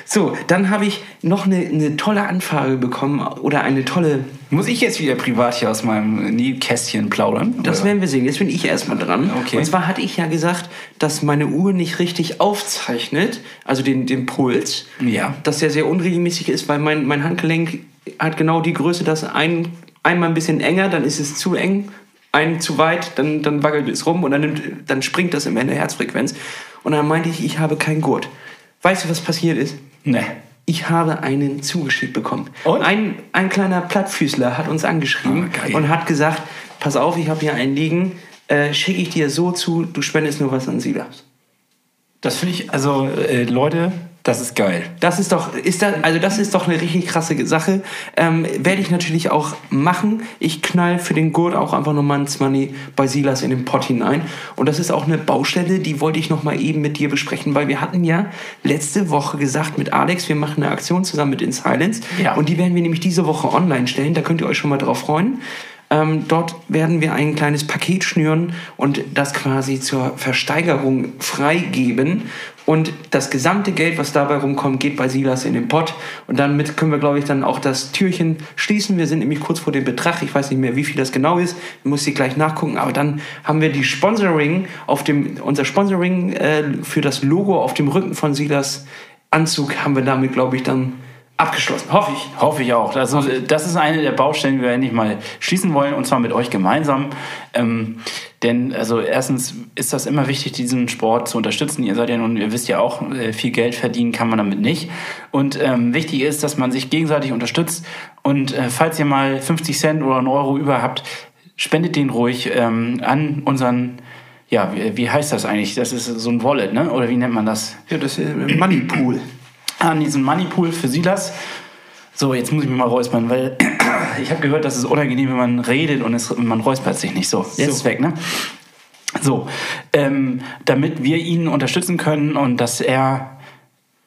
So, dann habe ich noch eine, eine, tolle Anfrage bekommen oder eine tolle. Muss ich jetzt wieder privat hier aus meinem Nähkästchen plaudern? Das werden wir sehen. Jetzt bin ich erstmal dran. Okay. Und zwar hatte ich ja gesagt, dass meine Uhr nicht richtig aufzeichnet, also den, den Puls. Ja. Dass der sehr unregelmäßig ist, weil mein, mein Handgelenk hat genau die Größe, dass ein, einmal ein bisschen enger, dann ist es zu eng, ein zu weit, dann, dann wackelt es rum und dann, nimmt, dann springt das im Ende Herzfrequenz. Und dann meinte ich, ich habe keinen Gurt. Weißt du, was passiert ist? Nee. Ich habe einen zugeschickt bekommen. Und? Ein, ein kleiner Plattfüßler hat uns angeschrieben oh, und hat gesagt, pass auf, ich habe hier einen liegen, äh, schicke ich dir so zu, du spendest nur was an Silas. Das finde ich, also äh, Leute, das ist geil. Das ist doch, ist das, also das ist doch eine richtig krasse Sache. Ähm, Werde ich natürlich auch machen. Ich knall für den Gurt auch einfach nochmal ein Money bei Silas in den Pott hinein. Und das ist auch eine Baustelle, die wollte ich nochmal eben mit dir besprechen, weil wir hatten ja letzte Woche gesagt mit Alex, wir machen eine Aktion zusammen mit In Silence. Ja. Und die werden wir nämlich diese Woche online stellen. Da könnt ihr euch schon mal drauf freuen. Ähm, dort werden wir ein kleines Paket schnüren und das quasi zur Versteigerung freigeben. Und das gesamte Geld, was dabei rumkommt, geht bei Silas in den Pott. Und damit können wir, glaube ich, dann auch das Türchen schließen. Wir sind nämlich kurz vor dem Betrag. Ich weiß nicht mehr, wie viel das genau ist. Ich muss sie gleich nachgucken. Aber dann haben wir die Sponsoring auf dem, unser Sponsoring äh, für das Logo auf dem Rücken von Silas Anzug haben wir damit, glaube ich, dann abgeschlossen. Hoffe ich. Hoffe ich auch. Also, das ist eine der Baustellen, die wir endlich mal schließen wollen, und zwar mit euch gemeinsam. Ähm, denn, also, erstens ist das immer wichtig, diesen Sport zu unterstützen. Ihr seid ja nun, ihr wisst ja auch, äh, viel Geld verdienen kann man damit nicht. Und ähm, wichtig ist, dass man sich gegenseitig unterstützt. Und äh, falls ihr mal 50 Cent oder einen Euro über habt, spendet den ruhig ähm, an unseren ja, wie, wie heißt das eigentlich? Das ist so ein Wallet, ne? Oder wie nennt man das? Ja, das ist ein Moneypool an diesen Moneypool für Silas. So, jetzt muss ich mich mal räuspern, weil [clears throat] ich habe gehört, dass es unangenehm, wenn man redet und es, man räuspert sich nicht. So, jetzt so. weg, ne? So, ähm, damit wir ihn unterstützen können und dass er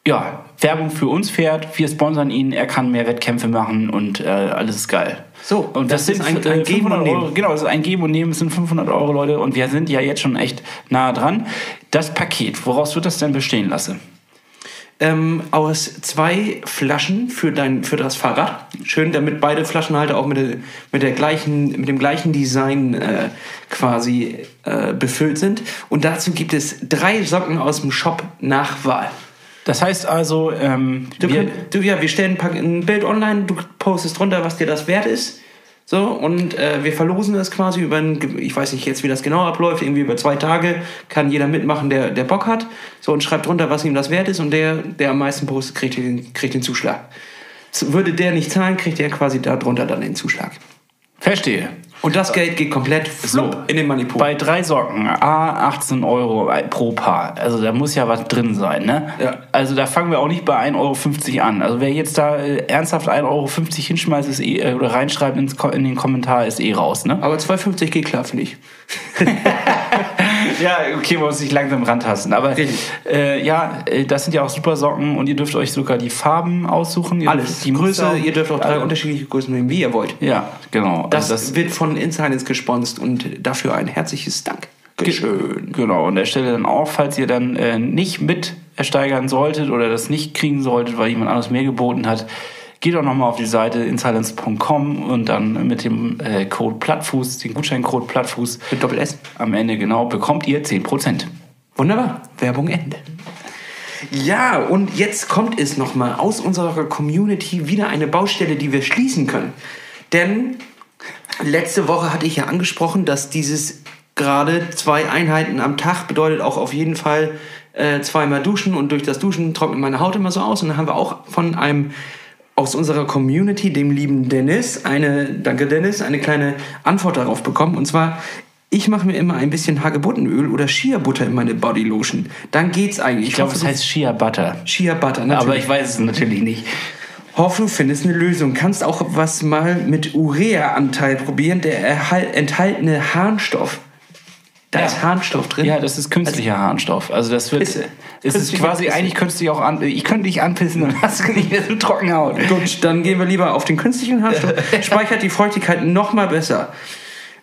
ja, Werbung für uns fährt, wir sponsern ihn, er kann mehr Wettkämpfe machen und äh, alles ist geil. So, und das, das sind ein, ein Geben und Nehmen. Euro, genau, das ist ein Geben und Nehmen, das sind 500 Euro, Leute, und wir sind ja jetzt schon echt nah dran. Das Paket, woraus wird das denn bestehen lassen? Ähm, aus zwei Flaschen für, dein, für das Fahrrad. Schön, damit beide Flaschenhalter auch mit, der, mit, der gleichen, mit dem gleichen Design äh, quasi äh, befüllt sind. Und dazu gibt es drei Socken aus dem Shop nach Wahl. Das heißt also, ähm, du, wir, du, ja, wir stellen ein Bild online, du postest drunter, was dir das wert ist. So, und äh, wir verlosen das quasi über ein, ich weiß nicht jetzt, wie das genau abläuft, irgendwie über zwei Tage kann jeder mitmachen, der, der Bock hat. So, und schreibt drunter, was ihm das wert ist und der, der am meisten postet, kriegt den, kriegt den Zuschlag. Würde der nicht zahlen, kriegt er quasi darunter dann den Zuschlag. Verstehe. Und das Geld geht komplett so, in den Moneypool. Bei drei Socken, A, 18 Euro pro Paar. Also da muss ja was drin sein, ne? Ja. Also da fangen wir auch nicht bei 1,50 Euro an. Also wer jetzt da äh, ernsthaft 1,50 Euro hinschmeißt ist eh, äh, oder reinschreibt ins, in den Kommentar, ist eh raus, ne? Aber 2,50 geht klar, finde ich. [laughs] [laughs] ja, okay, man muss sich langsam rantasten. Aber äh, ja, äh, das sind ja auch super Socken und ihr dürft euch sogar die Farben aussuchen. Ihr Alles. Die Größe, Muster- ihr dürft auch drei alle. unterschiedliche Größen nehmen, wie ihr wollt. Ja, genau. Das, Also wird von Insiders gesponsert und dafür ein herzliches Dank. Schön. Genau, an der Stelle dann auch, falls ihr dann äh, nicht mit ersteigern solltet oder das nicht kriegen solltet, weil jemand anderes mehr geboten hat, geht doch nochmal auf die Seite insilence.com und dann mit dem äh, Code Plattfuß, den Gutscheincode Plattfuß Mit Doppel S. am Ende genau bekommt ihr 10%. Wunderbar. Werbung Ende. Ja, und jetzt kommt es nochmal aus unserer Community wieder eine Baustelle, die wir schließen können. Denn letzte Woche hatte ich ja angesprochen, dass dieses gerade zwei Einheiten am Tag bedeutet auch auf jeden Fall äh, zweimal duschen und durch das Duschen trocknet meine Haut immer so aus. Und dann haben wir auch von einem aus unserer Community, dem lieben Dennis, eine, danke Dennis, eine kleine Antwort darauf bekommen. Und zwar, ich mache mir immer ein bisschen Hagebuttenöl oder Shea Butter in meine Bodylotion. Dann geht's eigentlich. Ich glaube, es heißt Shea Butter. Shea Butter, natürlich. Aber ich weiß es natürlich nicht. Hoffe, du findest eine Lösung. Kannst auch was mal mit Urea-Anteil probieren, der enthaltene Harnstoff. Da Ja. ist Harnstoff drin. Ja, das ist künstlicher Harnstoff. Also das wird, Ist- es ist künstlicher quasi Pisse. eigentlich könntest du dich auch an, ich könnte dich anpissen und hast du nicht mehr so trockene Haut. Gut, dann gehen wir lieber auf den künstlichen Harnstoff. [laughs] Speichert die Feuchtigkeit noch mal besser.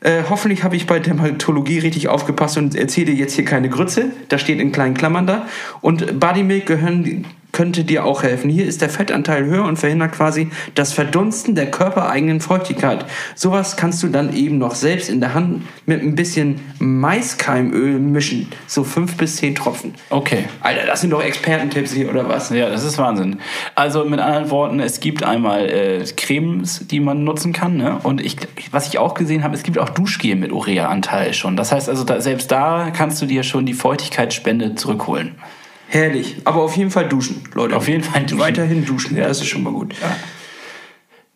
Äh, hoffentlich habe ich bei Dermatologie richtig aufgepasst und erzähle dir jetzt hier keine Grütze. Da steht in kleinen Klammern da. Und Bodymilk gehören, könnte dir auch helfen. Hier ist der Fettanteil höher und verhindert quasi das Verdunsten der körpereigenen Feuchtigkeit. Sowas kannst du dann eben noch selbst in der Hand mit ein bisschen Maiskeimöl mischen. So fünf bis zehn Tropfen. Okay. Alter, das sind doch Expertentipps hier, oder was? Ja, das ist Wahnsinn. Also mit anderen Worten, es gibt einmal äh, Cremes, die man nutzen kann. Ne? Und ich, was ich auch gesehen habe, es gibt auch Duschgel mit Urea-Anteil schon. Das heißt also, da, selbst da kannst du dir schon die Feuchtigkeitsspende zurückholen. Herrlich. Aber auf jeden Fall duschen, Leute. Auf jeden Fall duschen. Weiterhin duschen. Ja, das ist schon mal gut.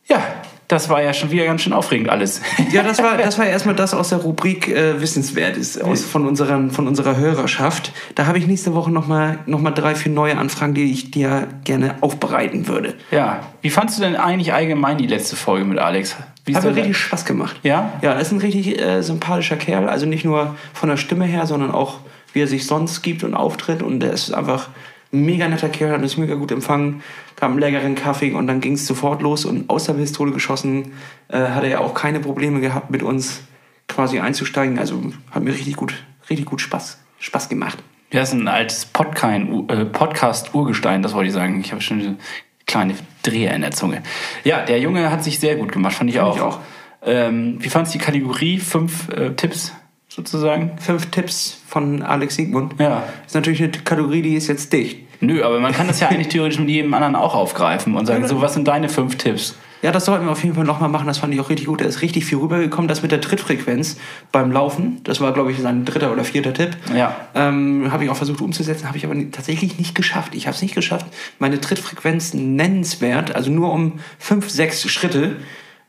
Ja, das war ja schon wieder ganz schön aufregend alles. [laughs] Ja, das war, das war erstmal das aus der Rubrik äh, Wissenswertes aus, von, unseren, von unserer Hörerschaft. Da habe ich nächste Woche nochmal noch mal drei, vier neue Anfragen, die ich dir gerne aufbereiten würde. Ja, wie fandst du denn eigentlich allgemein die letzte Folge mit Alex? Wie Hat mir richtig Spaß gemacht. Ja? Ja, er ist ein richtig äh, sympathischer Kerl. Also nicht nur von der Stimme her, sondern auch, wie er sich sonst gibt und auftritt. Und er ist einfach ein mega netter Kerl, hat uns mega gut empfangen, gab einen leckeren Kaffee und dann ging es sofort los. Und aus der Pistole geschossen äh, hat er ja auch keine Probleme gehabt, mit uns quasi einzusteigen. Also hat mir richtig gut, richtig gut Spaß, Spaß gemacht. Ja, das ist ein altes äh, Podcast-Urgestein, das wollte ich sagen. Ich habe schon eine kleine Dreher in der Zunge. Ja, der Junge hat sich sehr gut gemacht, fand ich auch. ich auch. Ähm, wie fandst du die Kategorie? Fünf äh, Tipps sozusagen? Fünf Tipps von Alex Siegmund. Ja. Ist natürlich eine Kategorie, die ist jetzt dicht. Nö, aber man kann das ja eigentlich theoretisch mit jedem anderen auch aufgreifen und sagen, so, was sind deine fünf Tipps? Ja, das sollten wir auf jeden Fall nochmal machen. Das fand ich auch richtig gut. Da ist richtig viel rübergekommen. Das mit der Trittfrequenz beim Laufen, das war, glaube ich, sein dritter oder vierter Tipp. Ja. Ähm, habe ich auch versucht umzusetzen, habe ich aber tatsächlich nicht geschafft. Ich habe es nicht geschafft, meine Trittfrequenz nennenswert, also nur um fünf, sechs Schritte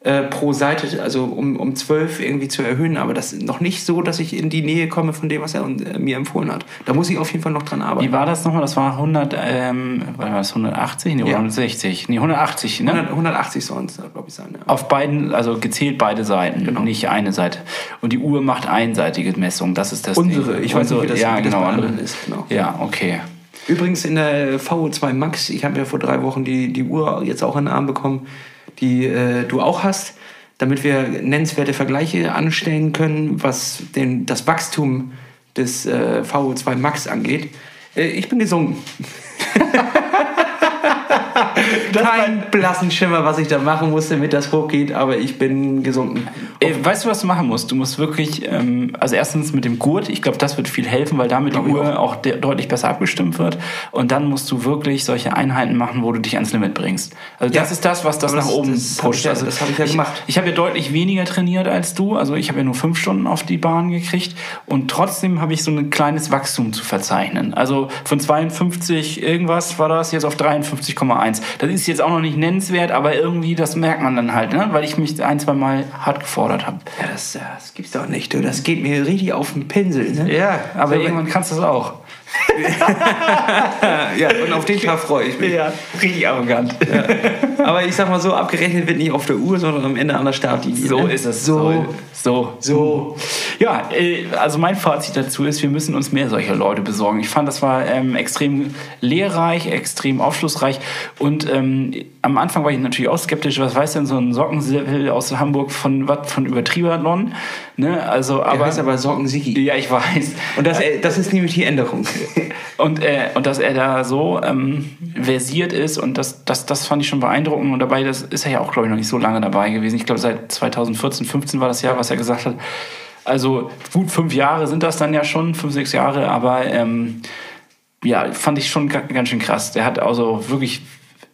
äh, pro Seite, also um, um zwölf irgendwie zu erhöhen. Aber das ist noch nicht so, dass ich in die Nähe komme von dem, was er äh, mir empfohlen hat. Da muss ich auf jeden Fall noch dran arbeiten. Wie war das nochmal? Das war 100, ähm, war das 180? Nee, Ja. 160? Nee, 180, ne? 100, 180 sollen es, glaube ich, sein. Ja. Auf beiden, also gezählt beide Seiten, Genau. nicht eine Seite. Und die Uhr macht einseitige Messung, das ist das Unsere, Ding. ich weiß nicht, wie das- ja, wie das genau, bei andere. anderen ist, genau. Ja, okay. Übrigens in der VO2 Max, ich habe ja vor drei Wochen die, die Uhr jetzt auch in den Arm bekommen, die äh, du auch hast, damit wir nennenswerte Vergleiche anstellen können, was den, das Wachstum des äh, VO2 Max angeht. Äh, ich bin gesunken. [laughs] [laughs] Kein blassen Schimmer, was ich da machen musste, damit das hochgeht, aber ich bin gesunken. Äh, weißt du, was du machen musst? Du musst wirklich, ähm, also erstens mit dem Gurt, ich glaube, das wird viel helfen, weil damit die Uhr auch, de deutlich besser abgestimmt wird. Und dann musst du wirklich solche Einheiten machen, wo du dich ans Limit bringst. Also das Ja. ist das, was das Aber nach das- oben das pusht. ich ja- also das hab ich ja gemacht. Ich habe ja deutlich weniger trainiert als du. Also ich habe ja nur fünf Stunden auf die Bahn gekriegt. Und trotzdem habe ich so ein kleines Wachstum zu verzeichnen. Also von 52 irgendwas war das jetzt auf 53,1. Das ist jetzt auch noch nicht nennenswert, aber irgendwie, das merkt man dann halt, ne? weil ich mich ein, zwei Mal hart gefordert habe. Ja, das, das gibt's doch nicht. Du. Das geht mir richtig auf den Pinsel. Ne? Ja, aber So, irgendwann kannst du es auch. Ja, und auf den Tag freue ich mich. Ja, richtig arrogant. Aber ich sag mal so, abgerechnet wird nicht auf der Uhr, sondern am Ende an der Startlinie. So ne? ist es. So. So. So. Ja, äh, also mein Fazit dazu ist, wir müssen uns mehr solcher Leute besorgen. Ich fand, das war ähm, extrem lehrreich, extrem aufschlussreich. Und ähm, am Anfang war ich natürlich auch skeptisch. Was weiß denn so ein Sockensippel aus Hamburg von was von Übertriebern? Ne? Also, Der aber, heißt aber Socken Sigi. ja, ich weiß. Und das, äh, das ist nämlich die Änderung. [laughs] Und, äh, und dass er da so ähm, versiert ist und das, das, das fand ich schon beeindruckend. Und dabei das ist er ja auch, glaube ich, noch nicht so lange dabei gewesen. Ich glaube, seit 2014, 15 war das Jahr, was er gesagt hat. Also gut, fünf Jahre sind das dann ja schon, fünf, sechs Jahre, aber ähm, ja, fand ich schon ga- ganz schön krass. Der hat also wirklich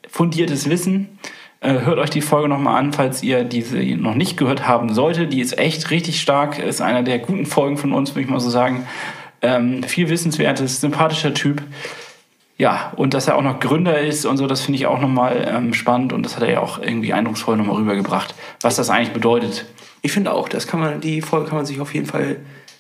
fundiertes Wissen. Äh, hört euch die Folge nochmal an, falls ihr diese noch nicht gehört haben solltet. Die ist echt richtig stark. Ist einer der guten Folgen von uns, würde ich mal so sagen. Ähm, viel Wissenswertes, sympathischer Typ. Ja, und dass er auch noch Gründer ist und so, das finde ich auch nochmal ähm, spannend und das hat er ja auch irgendwie eindrucksvoll nochmal rübergebracht, was das eigentlich bedeutet. Ich finde auch, das kann man, die Folge kann man sich auf jeden Fall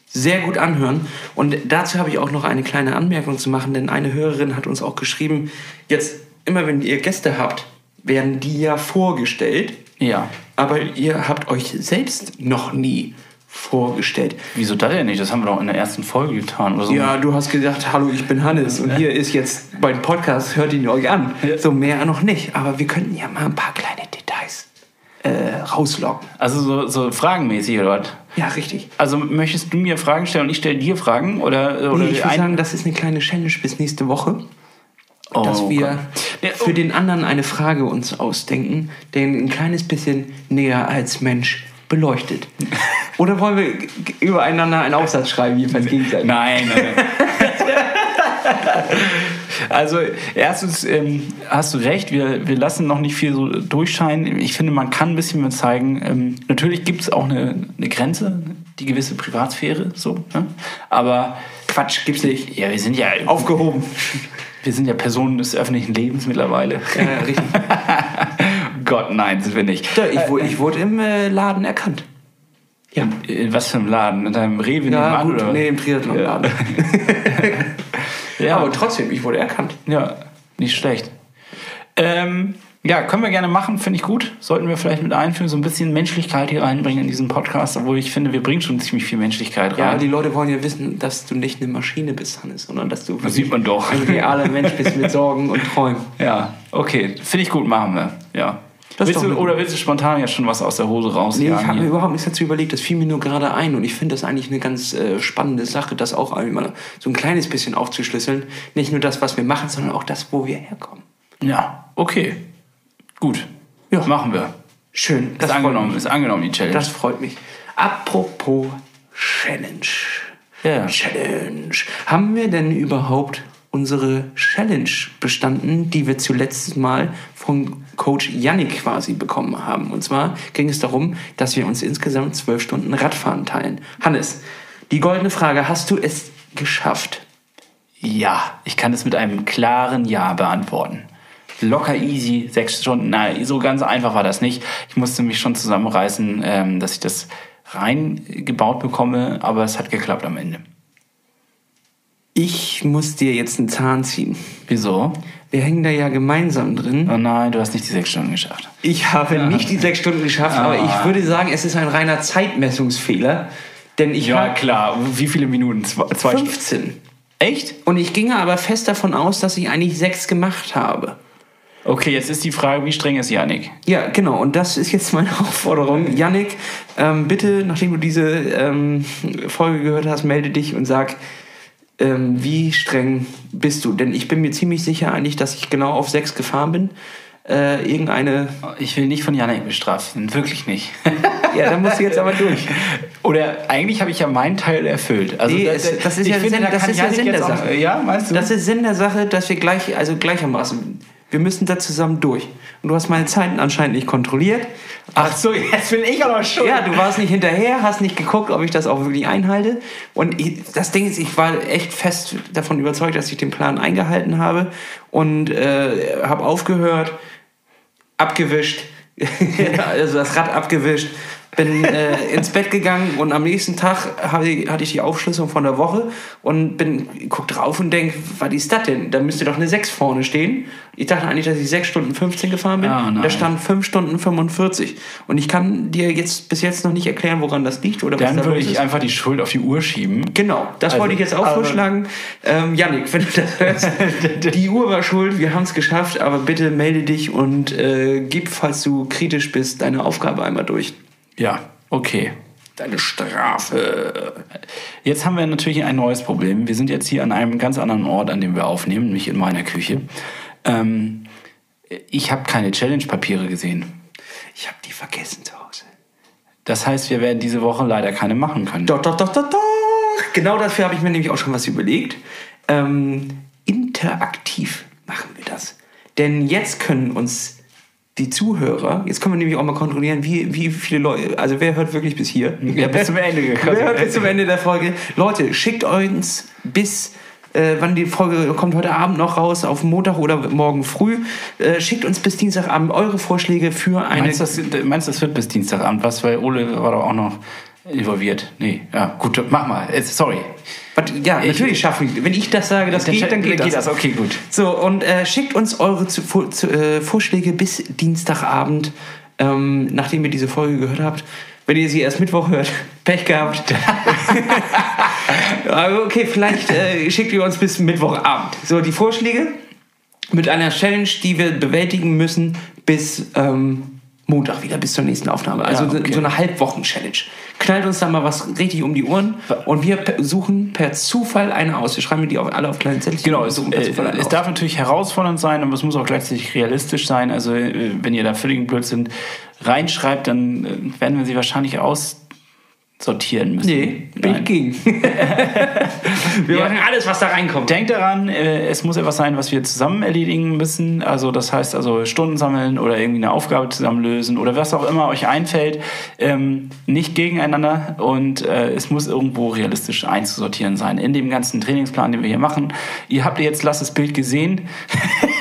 sehr gut anhören. Und dazu habe ich auch noch eine kleine Anmerkung zu machen, denn eine Hörerin hat uns auch geschrieben, jetzt immer wenn ihr Gäste habt, werden die ja vorgestellt, Ja. aber ihr habt euch selbst noch nie vorgestellt. Wieso das denn nicht? Das haben wir doch in der ersten Folge getan oder so. Ja, du hast gesagt, hallo, ich bin Hannes und hier ist jetzt mein Podcast, hört ihn euch an. Ja. So mehr noch nicht, aber wir könnten ja mal ein paar kleine Details äh, rauslocken. Also so, so fragenmäßig oder was? Ja, richtig. Also möchtest du mir Fragen stellen und ich stelle dir Fragen? Oder, oder Nee, ich würde sagen, das ist eine kleine Challenge bis nächste Woche. dass Oh wir Gott. Ja, oh. für den anderen eine Frage uns ausdenken, den ein kleines bisschen näher als Mensch beleuchtet. [laughs] Oder wollen wir übereinander einen Aufsatz schreiben, jedenfalls gegenseitig? Nein, nein. [laughs] Also erstens ähm, hast du recht, wir, wir lassen noch nicht viel so durchscheinen. Ich finde, man kann ein bisschen mehr zeigen. Ähm, natürlich gibt es auch eine, eine Grenze, die gewisse Privatsphäre, so. Ne? Aber Quatsch, gibt's nicht. ja, wir sind ja Aufgehoben. wir sind ja Personen des öffentlichen Lebens mittlerweile. Ja, richtig. [laughs] Gott, nein, sind wir nicht. Ja, ich, wurde, ich wurde im äh, Laden erkannt. Ja. In was für einem Laden? In deinem Rewe Ja, nebenan, gut, oder? nee, im Triathlon-Laden. Ja, [laughs] Aber trotzdem, ich wurde erkannt. Ja, nicht schlecht. Ähm, ja, können wir gerne machen, finde ich gut. Sollten wir vielleicht mit einführen, so ein bisschen Menschlichkeit hier reinbringen in diesen Podcast, obwohl ich finde, wir bringen schon ziemlich viel Menschlichkeit Ja, rein. die Leute wollen ja wissen, dass du nicht eine Maschine bist, Hannes, sondern dass du Das sieht man doch. ein realer Mensch bist mit Sorgen und Träumen. ja, okay, finde ich gut, machen wir. Ja. Das Willst du, oder willst du spontan jetzt schon was aus der Hose raus? Nee, ich habe mir überhaupt nichts dazu überlegt, das fiel mir nur gerade ein und ich finde das eigentlich eine ganz äh, spannende Sache, das auch einmal so ein kleines bisschen aufzuschlüsseln. Nicht nur das, was wir machen, sondern auch das, wo wir herkommen. ja, okay. Gut. Ja. Machen wir. Schön, Ist das angenommen, mich. ist angenommen, die Challenge. Das freut mich. Apropos Challenge. Ja. Challenge. Haben wir denn überhaupt unsere Challenge bestanden, die wir zuletzt mal von Coach Yannick quasi bekommen haben? Und zwar ging es darum, dass wir uns insgesamt zwölf Stunden Radfahren teilen. Hannes, die goldene Frage, hast du es geschafft? Ja, ich kann es mit einem klaren Ja beantworten. Locker easy, sechs Stunden. Nein, so ganz einfach war das nicht. Ich musste mich schon zusammenreißen, ähm, dass ich das reingebaut bekomme, aber es hat geklappt am Ende. Ich muss dir jetzt einen Zahn ziehen. Wieso? Wir hängen da ja gemeinsam drin. Oh nein, du hast nicht die sechs Stunden geschafft. Ich habe nicht die sechs Stunden geschafft, aber ich würde sagen, es ist ein reiner Zeitmessungsfehler. Denn ich Ja, klar. Wie viele Minuten? Zwei, zwei Stunden. 15. Echt? Und ich ginge aber fest davon aus, dass ich eigentlich sechs gemacht habe. Okay, jetzt ist die Frage, wie streng ist Janik? Ja, genau. Und das ist jetzt meine [laughs] Aufforderung. Yannick, ähm, bitte, nachdem du diese ähm, Folge gehört hast, melde dich und sag, ähm, wie streng bist du? Denn ich bin mir ziemlich sicher eigentlich, dass ich genau auf sechs gefahren bin. Äh, irgendeine. Ich will nicht von Janik bestraft werden, wirklich nicht. Ja, da musst du jetzt aber durch. [laughs] Oder eigentlich habe ich ja meinen Teil erfüllt. Also Nee, es- das ist ich ja finde, Sinn- da das ist ja Sinn der jetzt auch- Sache. Ja, meinst du? Das ist Sinn der Sache, dass wir gleich, also gleichermaßen, wir müssen da zusammen durch. Und du hast meine Zeiten anscheinend nicht kontrolliert. Ach so, jetzt bin ich noch schuld. Ja, du warst nicht hinterher, hast nicht geguckt, ob ich das auch wirklich einhalte. Und ich, das Ding ist, ich war echt fest davon überzeugt, dass ich den Plan eingehalten habe und äh, habe aufgehört, abgewischt, [laughs] also das Rad abgewischt bin äh, ins Bett gegangen und am nächsten Tag hatte, hatte ich die Aufschlüsselung von der Woche und bin guck drauf und denk, was ist das denn? Da müsste doch eine 6 vorne stehen. Ich dachte eigentlich, dass ich 6 Stunden 15 gefahren bin. Nein. da stand 5 Stunden 45. Und ich kann dir jetzt bis jetzt noch nicht erklären, woran das liegt oder was Dann da würde ich ist. einfach die Schuld auf die Uhr schieben. Genau, das Also, wollte ich jetzt auch vorschlagen. Ähm, Yannick, wenn du das hörst, [laughs] die Uhr war schuld, wir haben es geschafft, aber bitte melde dich und äh, gib, falls du kritisch bist, deine Aufgabe einmal durch. Ja, okay. Deine Strafe. Jetzt haben wir natürlich ein neues Problem. Wir sind jetzt hier an einem ganz anderen Ort, an dem wir aufnehmen, nämlich in meiner Küche. Ähm, ich habe keine Challenge-Papiere gesehen. Ich habe die vergessen zu Hause. Das heißt, wir werden diese Woche leider keine machen können. Doch, doch, doch, doch, doch. Genau dafür habe ich mir nämlich auch schon was überlegt. Ähm, interaktiv machen wir das. Denn jetzt können uns die Zuhörer, jetzt können wir nämlich auch mal kontrollieren, wie, wie viele Leute, also wer hört wirklich bis hier? Ja, bis zum Ende gekommen. [laughs] Wer hört bis zum Ende der Folge? Leute, schickt uns bis, äh, wann die Folge kommt heute Abend noch raus, auf Montag oder morgen früh, äh, schickt uns bis Dienstagabend eure Vorschläge für eine... Meinst du, das, meinst das wird bis Dienstagabend was? Weil Ole war doch auch noch involviert. Nee, ja, gut, mach mal. Äh, Sorry. Ja, natürlich schaffen wir. Wenn ich das sage, das geht, dann geht, das. Okay, gut. So, und äh, schickt uns eure zu, zu, äh, Vorschläge bis Dienstagabend, ähm, nachdem ihr diese Folge gehört habt. Wenn ihr sie erst Mittwoch hört, [laughs] Pech gehabt. [laughs] Okay, vielleicht äh, schickt ihr uns bis Mittwochabend. So, die Vorschläge mit einer Challenge, die wir bewältigen müssen bis ähm, Montag wieder, bis zur nächsten Aufnahme. Also Ja, okay. so eine Halbwochen-Challenge. Knallt uns da mal was richtig um die Ohren und wir suchen per Zufall eine aus. Wir schreiben die auch alle auf kleinen Zettelchen. Genau, es, äh, es aus. darf natürlich herausfordernd sein, aber es muss auch gleichzeitig realistisch sein. Also äh, wenn ihr da völligen Blödsinn reinschreibt, dann äh, werden wir sie wahrscheinlich aussortieren müssen. Nee, bin Nein. gegen. [laughs] wir machen alles, was da reinkommt. Denkt daran, äh, es muss etwas sein, was wir zusammen erledigen müssen. Also das heißt also Stunden sammeln oder irgendwie eine Aufgabe zusammen lösen oder was auch immer euch einfällt. Ähm, nicht gegeneinander und äh, es muss irgendwo realistisch einzusortieren sein in dem ganzen Trainingsplan, den wir hier machen. Ihr habt jetzt Lass das Bild gesehen. [laughs]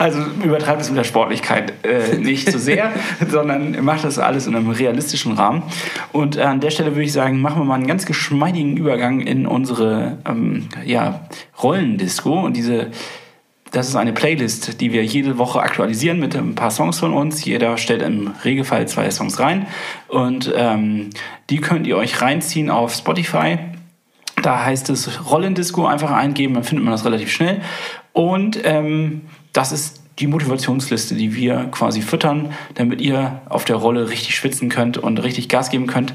Also übertreibt es mit der Sportlichkeit äh, nicht zu sehr, [laughs] sondern macht das alles in einem realistischen Rahmen. Und an der Stelle würde ich sagen, machen wir mal einen ganz geschmeidigen Übergang in unsere ähm, ja, Rollendisco. Und diese, das ist eine Playlist, die wir jede Woche aktualisieren mit ein paar Songs von uns. Jeder stellt im Regelfall zwei Songs rein. Und ähm, die könnt ihr euch reinziehen auf Spotify. Da heißt es Rollendisco einfach eingeben, dann findet man das relativ schnell. Und ähm, das ist die Motivationsliste, die wir quasi füttern, damit ihr auf der Rolle richtig schwitzen könnt und richtig Gas geben könnt.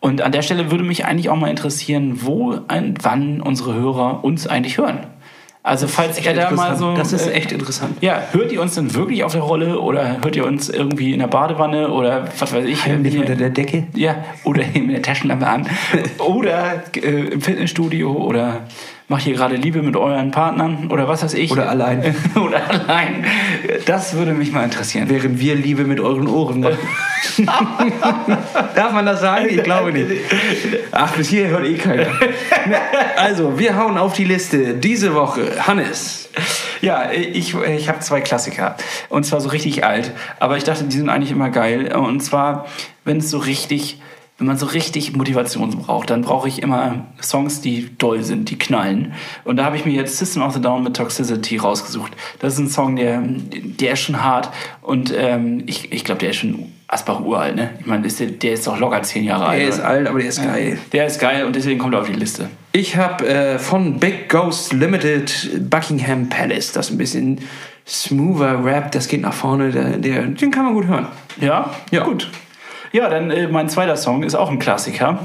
Und an der Stelle würde mich eigentlich auch mal interessieren, wo und wann unsere Hörer uns eigentlich hören. Also falls ihr da mal so... Das ist äh, echt interessant. ja, hört ihr uns denn wirklich auf der Rolle oder hört ihr uns irgendwie in der Badewanne oder was weiß ich? Wenn ihr- unter der Decke. ja, oder mit der Taschenlampe an. [laughs] Oder äh, im Fitnessstudio oder macht ihr gerade Liebe mit euren Partnern oder was weiß ich. Oder allein. [laughs] oder allein. Das würde mich mal interessieren. Während wir Liebe mit euren Ohren machen. [laughs] Darf man das sagen? Ich glaube nicht. Ach, bis hier hört eh keiner. Also, wir hauen auf die Liste. Diese Woche, Hannes. Ja, ich, ich habe zwei Klassiker. Und zwar so richtig alt. Aber ich dachte, die sind eigentlich immer geil. Und zwar, wenn es so richtig, wenn man so richtig Motivation braucht, dann brauche ich immer Songs, die doll sind, die knallen. Und da habe ich mir jetzt System of the Down mit Toxicity rausgesucht. Das ist ein Song, der, der ist schon hart. Und ähm, ich, ich glaube, der ist schon Asbach uralt, ne? Ich meine, ist der, der ist doch locker zehn Jahre alt. Der ist alt, aber der ist geil. Der ist geil und deswegen kommt er auf die Liste. Ich habe äh, von Big Ghost Limited Buckingham Palace. Das ist ein bisschen smoother Rap. Das geht nach vorne. Der, der, den kann man gut hören. Ja? Ja. Gut. Ja, dann äh, mein zweiter Song ist auch ein Klassiker.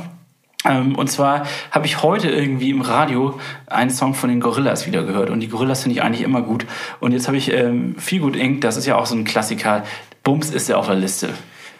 Ähm, und zwar habe ich heute irgendwie im Radio einen Song von den Gorillas wieder gehört. Und die Gorillas finde ich eigentlich immer gut. Und jetzt habe ich ähm, Feel Good Inc., das ist ja auch so ein Klassiker. Bums ist ja auf der Liste.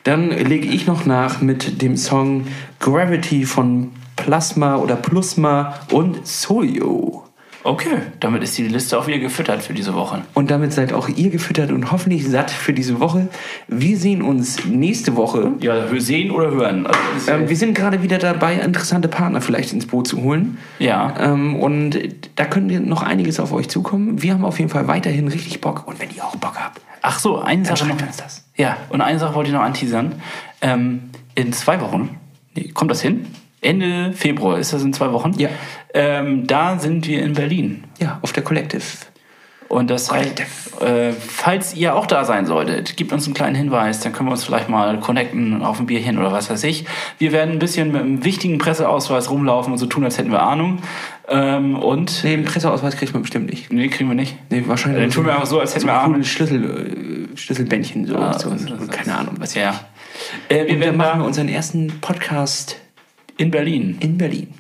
Dann lege ich noch nach mit dem Song Gravity von Plasma oder Plusma und Soyo. Okay, damit ist die Liste auch wieder gefüttert für diese Woche. Und damit seid auch ihr gefüttert und hoffentlich satt für diese Woche. Wir sehen uns nächste Woche. Ja, sehen oder hören. Also, Ähm, wir sind gerade wieder dabei, interessante Partner vielleicht ins Boot zu holen. ja. Ähm, und da könnte noch einiges auf euch zukommen. Wir haben auf jeden Fall weiterhin richtig Bock. Und wenn ihr auch Bock habt, Ach so, eine Sache noch. uns das. Ja, und eine Sache wollte ich noch anteasern. Ähm, in zwei Wochen. Nee, kommt das hin? Ende Februar, ist das in zwei Wochen? Ja. Ähm, da sind wir in Berlin. Ja, auf der Collective. Und das heißt, äh, falls ihr auch da sein solltet, gebt uns einen kleinen Hinweis, dann können wir uns vielleicht mal connecten auf ein Bierchen oder was weiß ich. Wir werden ein bisschen mit einem wichtigen Presseausweis rumlaufen und so tun, als hätten wir Ahnung. Ähm, und. Nee, einen Presseausweis kriegt man bestimmt nicht. Nee, kriegen wir nicht. Nee, wahrscheinlich. Dann tun wir einfach so, als hätten wir Ahnung. cooles Schlüssel, äh, Schlüsselbändchen, so. Ah, so, so, so, keine Ahnung, was. Ja. Äh, wir Und werden machen wir unseren ersten Podcast in Berlin. in Berlin.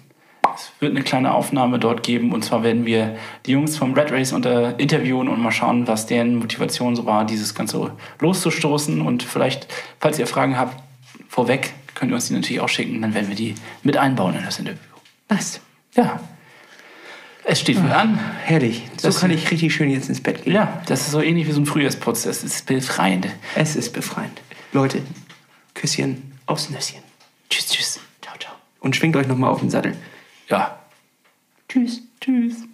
Es wird eine kleine Aufnahme dort geben und zwar werden wir die Jungs vom Red Race unter interviewen und mal schauen, was deren Motivation so war, dieses Ganze loszustoßen und vielleicht, falls ihr Fragen habt, vorweg könnt ihr uns die natürlich auch schicken, dann werden wir die mit einbauen in das Interview. Was? Ja. Es steht wieder an. Herrlich. So Das- kann ich richtig schön jetzt ins Bett gehen. Ja, das ist so ähnlich wie so ein Frühjahrsputz. Das ist befreiend. Es ist befreiend. Leute, Küsschen aufs Nüsschen. Tschüss, tschüss. Und schwingt euch nochmal auf den Sattel. Ja. Tschüss, tschüss.